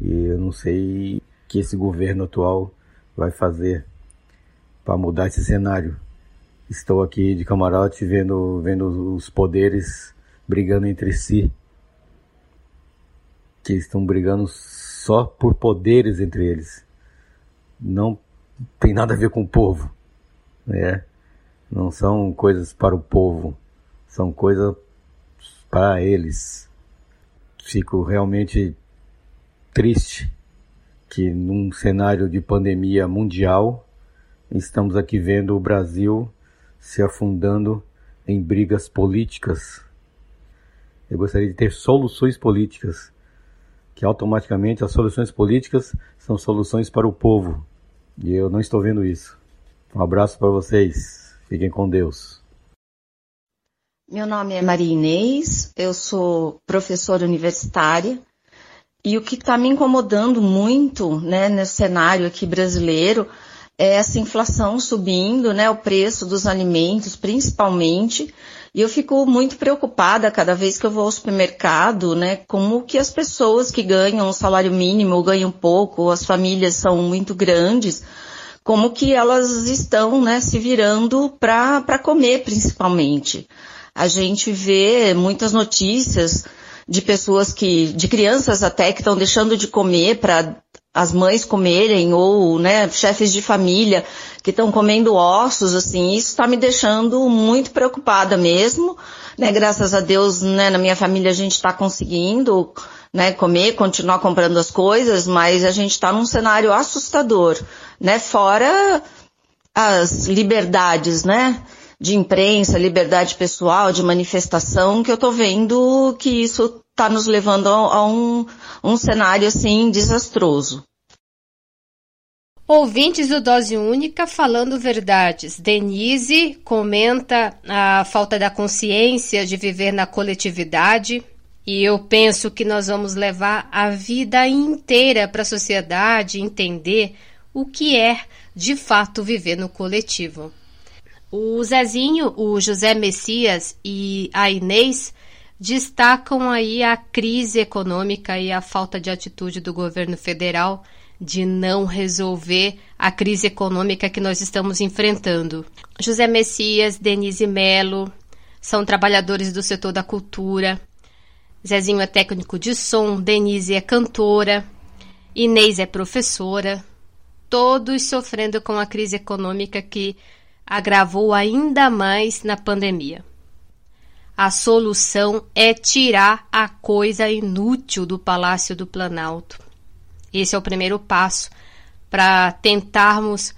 E eu não sei que esse governo atual vai fazer para mudar esse cenário. Estou aqui de camarote vendo, vendo os poderes brigando entre si, que estão brigando só por poderes entre eles. Não tem nada a ver com o povo, né? Não são coisas para o povo, são coisas para eles. Fico realmente triste que num cenário de pandemia mundial, estamos aqui vendo o Brasil se afundando em brigas políticas. Eu gostaria de ter soluções políticas, que automaticamente as soluções políticas são soluções para o povo. E eu não estou vendo isso. Um abraço para vocês. Fiquem com Deus. Meu nome é Maria Inês, eu sou professora universitária e o que está me incomodando muito né, nesse cenário aqui brasileiro essa inflação subindo, né, o preço dos alimentos principalmente, e eu fico muito preocupada cada vez que eu vou ao supermercado, né, como que as pessoas que ganham um salário mínimo ou ganham pouco, ou as famílias são muito grandes, como que elas estão, né, se virando para comer principalmente. A gente vê muitas notícias de pessoas que, de crianças até que estão deixando de comer para as mães comerem ou, né, chefes de família que estão comendo ossos, assim, isso está me deixando muito preocupada mesmo, né, graças a Deus, né, na minha família a gente está conseguindo, né, comer, continuar comprando as coisas, mas a gente está num cenário assustador, né, fora as liberdades, né, de imprensa, liberdade pessoal, de manifestação, que eu estou vendo que isso está nos levando a, um, um cenário assim desastroso. Ouvintes do Dose Única falando verdades. Denise comenta a falta da consciência de viver na coletividade. E eu penso que nós vamos levar a vida inteira para a sociedade entender o que é de fato viver no coletivo. O Zezinho, o José Messias e a Inês destacam aí a crise econômica e a falta de atitude do governo federal de não resolver a crise econômica que nós estamos enfrentando. José Messias, Denise Melo são trabalhadores do setor da cultura. Zezinho é técnico de som, Denise é cantora, Inês é professora, todos sofrendo com a crise econômica que agravou ainda mais na pandemia. A solução é tirar a coisa inútil do Palácio do Planalto. Esse é o primeiro passo para tentarmos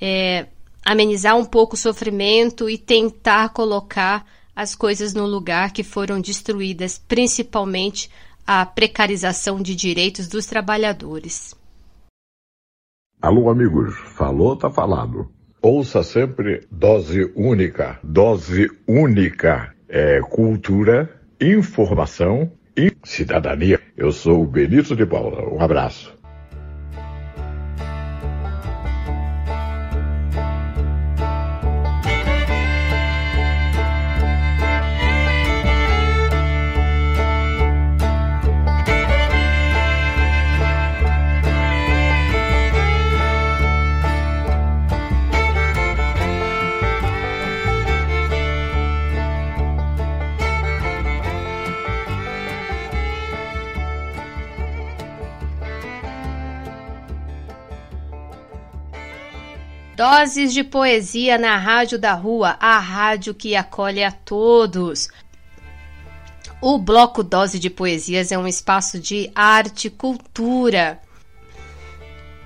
é, amenizar um pouco o sofrimento e tentar colocar as coisas no lugar que foram destruídas, principalmente a precarização de direitos dos trabalhadores. Alô, amigos, falou, tá falado. Ouça sempre dose única, dose única. É cultura, informação e cidadania. Eu sou o Benito de Paula. Um abraço. Doses de poesia na Rádio da Rua, a rádio que acolhe a todos. O bloco Dose de Poesias é um espaço de arte e cultura.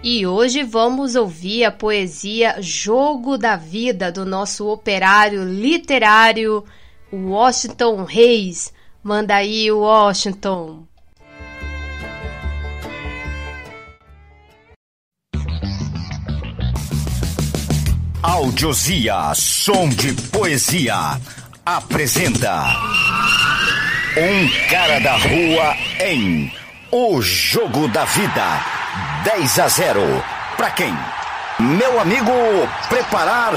E hoje vamos ouvir a poesia Jogo da Vida do nosso operário literário Washington Reis. Manda aí, Washington. Audiosia Som de Poesia apresenta Um cara da rua em O Jogo da Vida 10 a 0 para quem? Meu amigo, preparar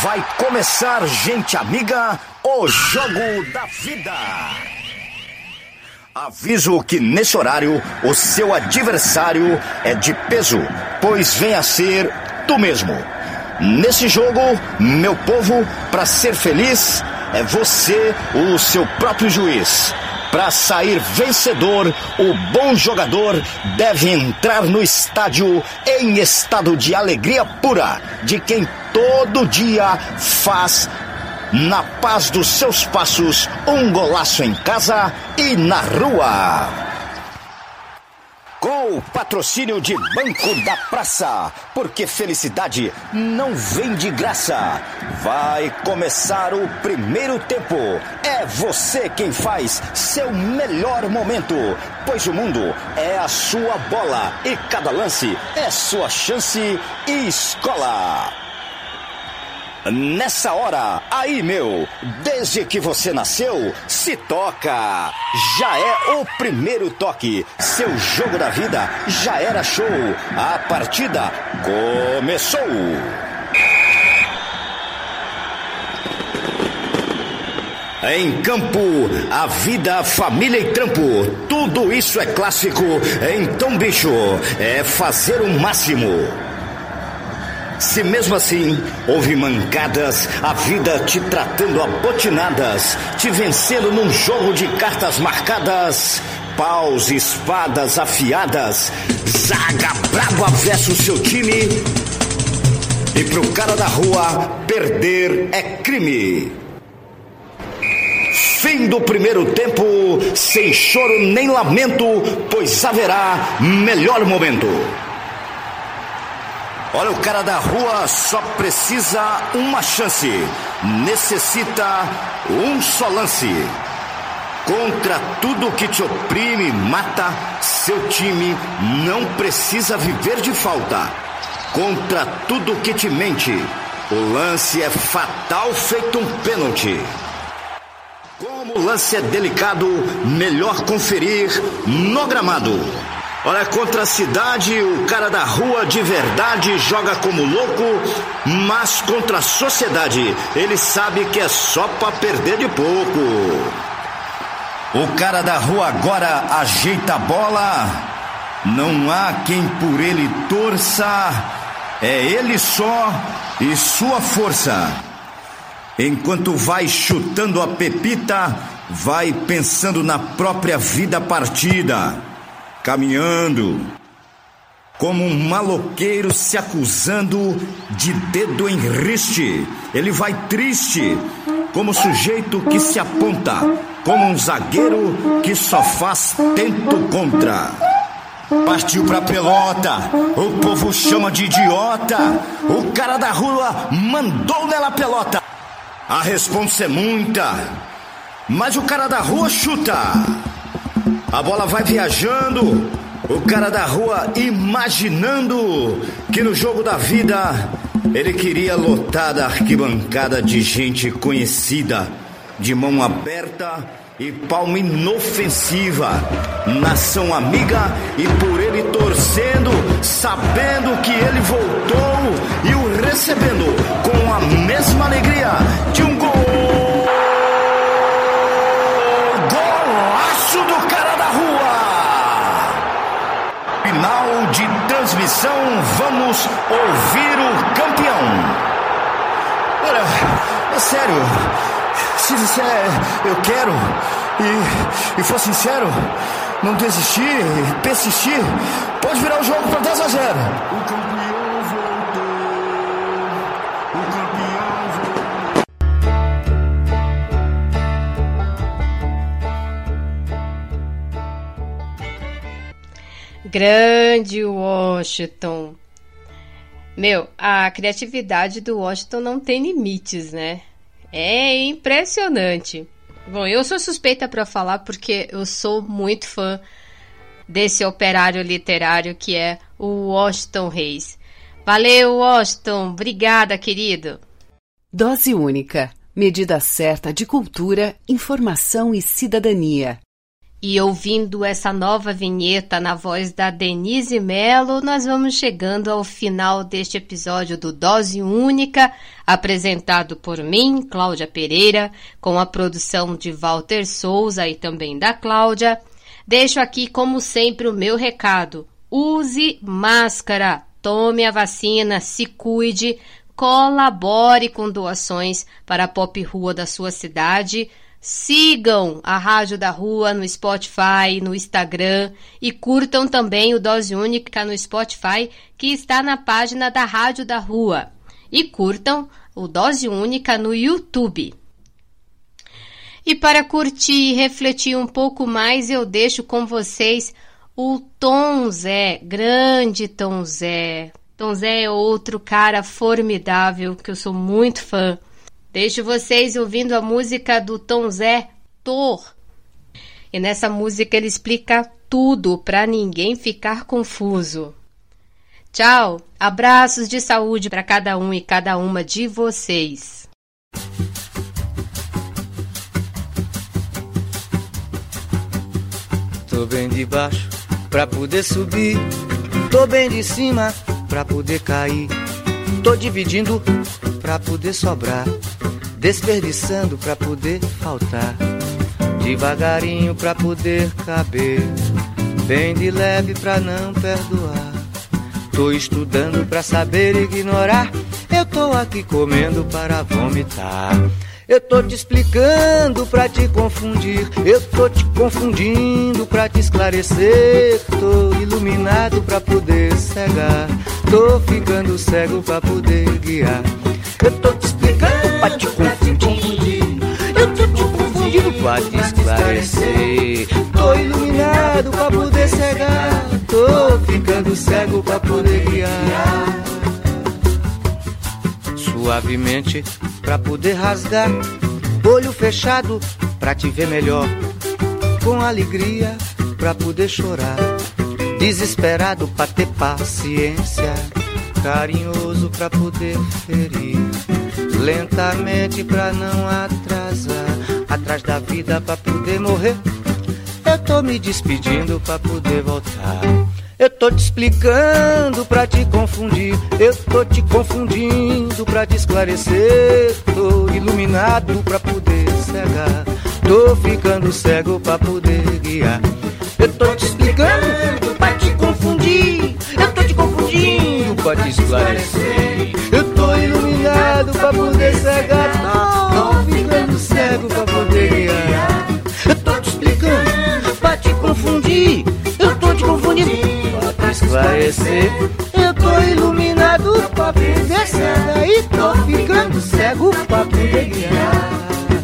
vai começar, gente amiga, o Jogo da Vida. Aviso que nesse horário o seu adversário é de peso, pois vem a ser tu mesmo. Nesse jogo, meu povo, para ser feliz, é você o seu próprio juiz. Para sair vencedor, o bom jogador deve entrar no estádio em estado de alegria pura, de quem todo dia faz, na paz dos seus passos, um golaço em casa e na rua. Com o patrocínio de Banco da Praça, porque felicidade não vem de graça. Vai começar o primeiro tempo. É você quem faz seu melhor momento, pois o mundo é a sua bola e cada lance é sua chance e escola. Nessa hora, aí meu, desde que você nasceu, se toca. Já é o primeiro toque. Seu jogo da vida já era show. A partida começou. Em campo, a vida, família e trampo, tudo isso é clássico. Então, bicho, é fazer o máximo. Se mesmo assim houve mancadas, a vida te tratando a botinadas, te vencendo num jogo de cartas marcadas, paus, espadas afiadas, zaga braba versus seu time. E pro cara da rua, perder é crime. Fim do primeiro tempo, sem choro nem lamento, pois haverá melhor momento. Olha, o cara da rua só precisa uma chance. Necessita um só lance. Contra tudo que te oprime mata, seu time não precisa viver de falta. Contra tudo que te mente, o lance é fatal feito um pênalti. Como o lance é delicado, melhor conferir no gramado. Olha, contra a cidade, o cara da rua de verdade joga como louco, mas contra a sociedade, ele sabe que é só para perder de pouco. O cara da rua agora ajeita a bola, não há quem por ele torça, é ele só e sua força. Enquanto vai chutando a pepita, vai pensando na própria vida partida caminhando, como um maloqueiro se acusando de dedo em riste. Ele vai triste, como sujeito que se aponta, como um zagueiro que só faz tento contra. Partiu pra pelota, o povo chama de idiota. O cara da rua mandou nela a pelota. A resposta é muita, mas o cara da rua chuta. A bola vai viajando. O cara da rua imaginando que no jogo da vida ele queria lotar a arquibancada de gente conhecida, de mão aberta e palma inofensiva. Nação amiga e por ele torcendo, sabendo que ele voltou e o recebendo com a mesma alegria de um transmissão, vamos ouvir o campeão. Olha, é sério, se disser eu quero e, e for sincero, não desistir, persistir, pode virar o jogo para 10 a 0. Grande Washington. Meu, a criatividade do Washington não tem limites, né? É impressionante. Bom, eu sou suspeita para falar porque eu sou muito fã desse operário literário que é o Washington Reis. Valeu, Washington. Obrigada, querido. Dose única. Medida certa de cultura, informação e cidadania. E ouvindo essa nova vinheta na voz da Denise Mello, nós vamos chegando ao final deste episódio do Dose Única, apresentado por mim, Cláudia Pereira, com a produção de Walter Souza e também da Cláudia. Deixo aqui, como sempre, o meu recado. Use máscara, tome a vacina, se cuide, colabore com doações para a pop rua da sua cidade Sigam a Rádio da Rua no Spotify, no Instagram e curtam também o Dose Única no Spotify, que está na página da Rádio da Rua. E curtam o Dose Única no YouTube. E para curtir e refletir um pouco mais, eu deixo com vocês o Tom Zé, grande Tom Zé. Tom Zé é outro cara formidável que eu sou muito fã. Deixo vocês ouvindo a música do Tom Zé, Tor. E nessa música ele explica tudo para ninguém ficar confuso. Tchau, abraços de saúde para cada um e cada uma de vocês. Tô bem de baixo pra poder subir, tô bem de cima pra poder cair, tô dividindo pra poder sobrar, desperdiçando pra poder faltar, devagarinho pra poder caber, bem de leve pra não perdoar. Tô estudando pra saber ignorar. Eu tô aqui comendo para vomitar. Eu tô te explicando pra te confundir. Eu tô te confundindo pra te esclarecer. Tô iluminado pra poder cegar. Tô ficando cego pra poder guiar. Eu tô te explicando pra te confundir. Eu tô te confundindo pra te esclarecer. Tô iluminado pra poder cegar. Tô ficando cego pra poder guiar. Suavemente pra poder rasgar. Olho fechado pra te ver melhor. Com alegria pra poder chorar. Desesperado pra ter paciência. Carinhoso pra poder ferir. Lentamente pra não atrasar. Atrás da vida pra poder morrer. Eu tô me despedindo pra poder voltar. Eu tô te explicando pra te confundir. Eu tô te confundindo pra te esclarecer. Tô iluminado pra poder cegar. Tô ficando cego pra poder guiar. Eu tô te explicando pra te confundir. Eu tô te confundindo pra te esclarecer. Eu tô iluminado pra poder cegar. Tô ficando cego pra poder guiar. Eu tô te explicando pra te confundir. Eu tô te confundindo esclarecer. Eu tô iluminado pra poder cegar. E tô ficando cego pra poder guiar.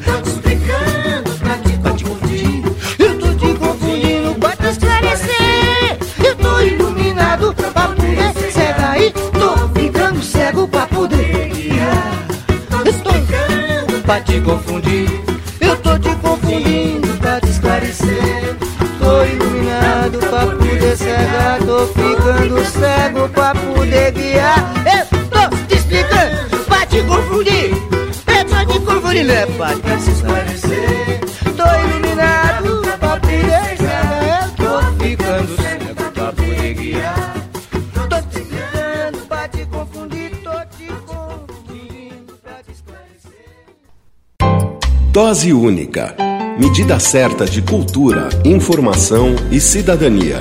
Tô te explicando pra te, confundir. Eu tô te confundindo pra te esclarecer. Eu tô iluminado pra poder cegar. E tô ficando cego pra poder guiar. Eu tô pra te confundir. Eu tô te confundindo pra te esclarecer. Iluminado pra poder cegar. Tô ficando cego pra poder guiar. Eu tô te explicando pra te confundir. Eu tô te confundindo é pra te esclarecer. Tô iluminado pra poder cegar. Eu tô ficando cego pra poder guiar. Tô te explicando pra te confundir. Tô te confundindo pra te esclarecer. Dose única. Medida certa de cultura, informação e cidadania.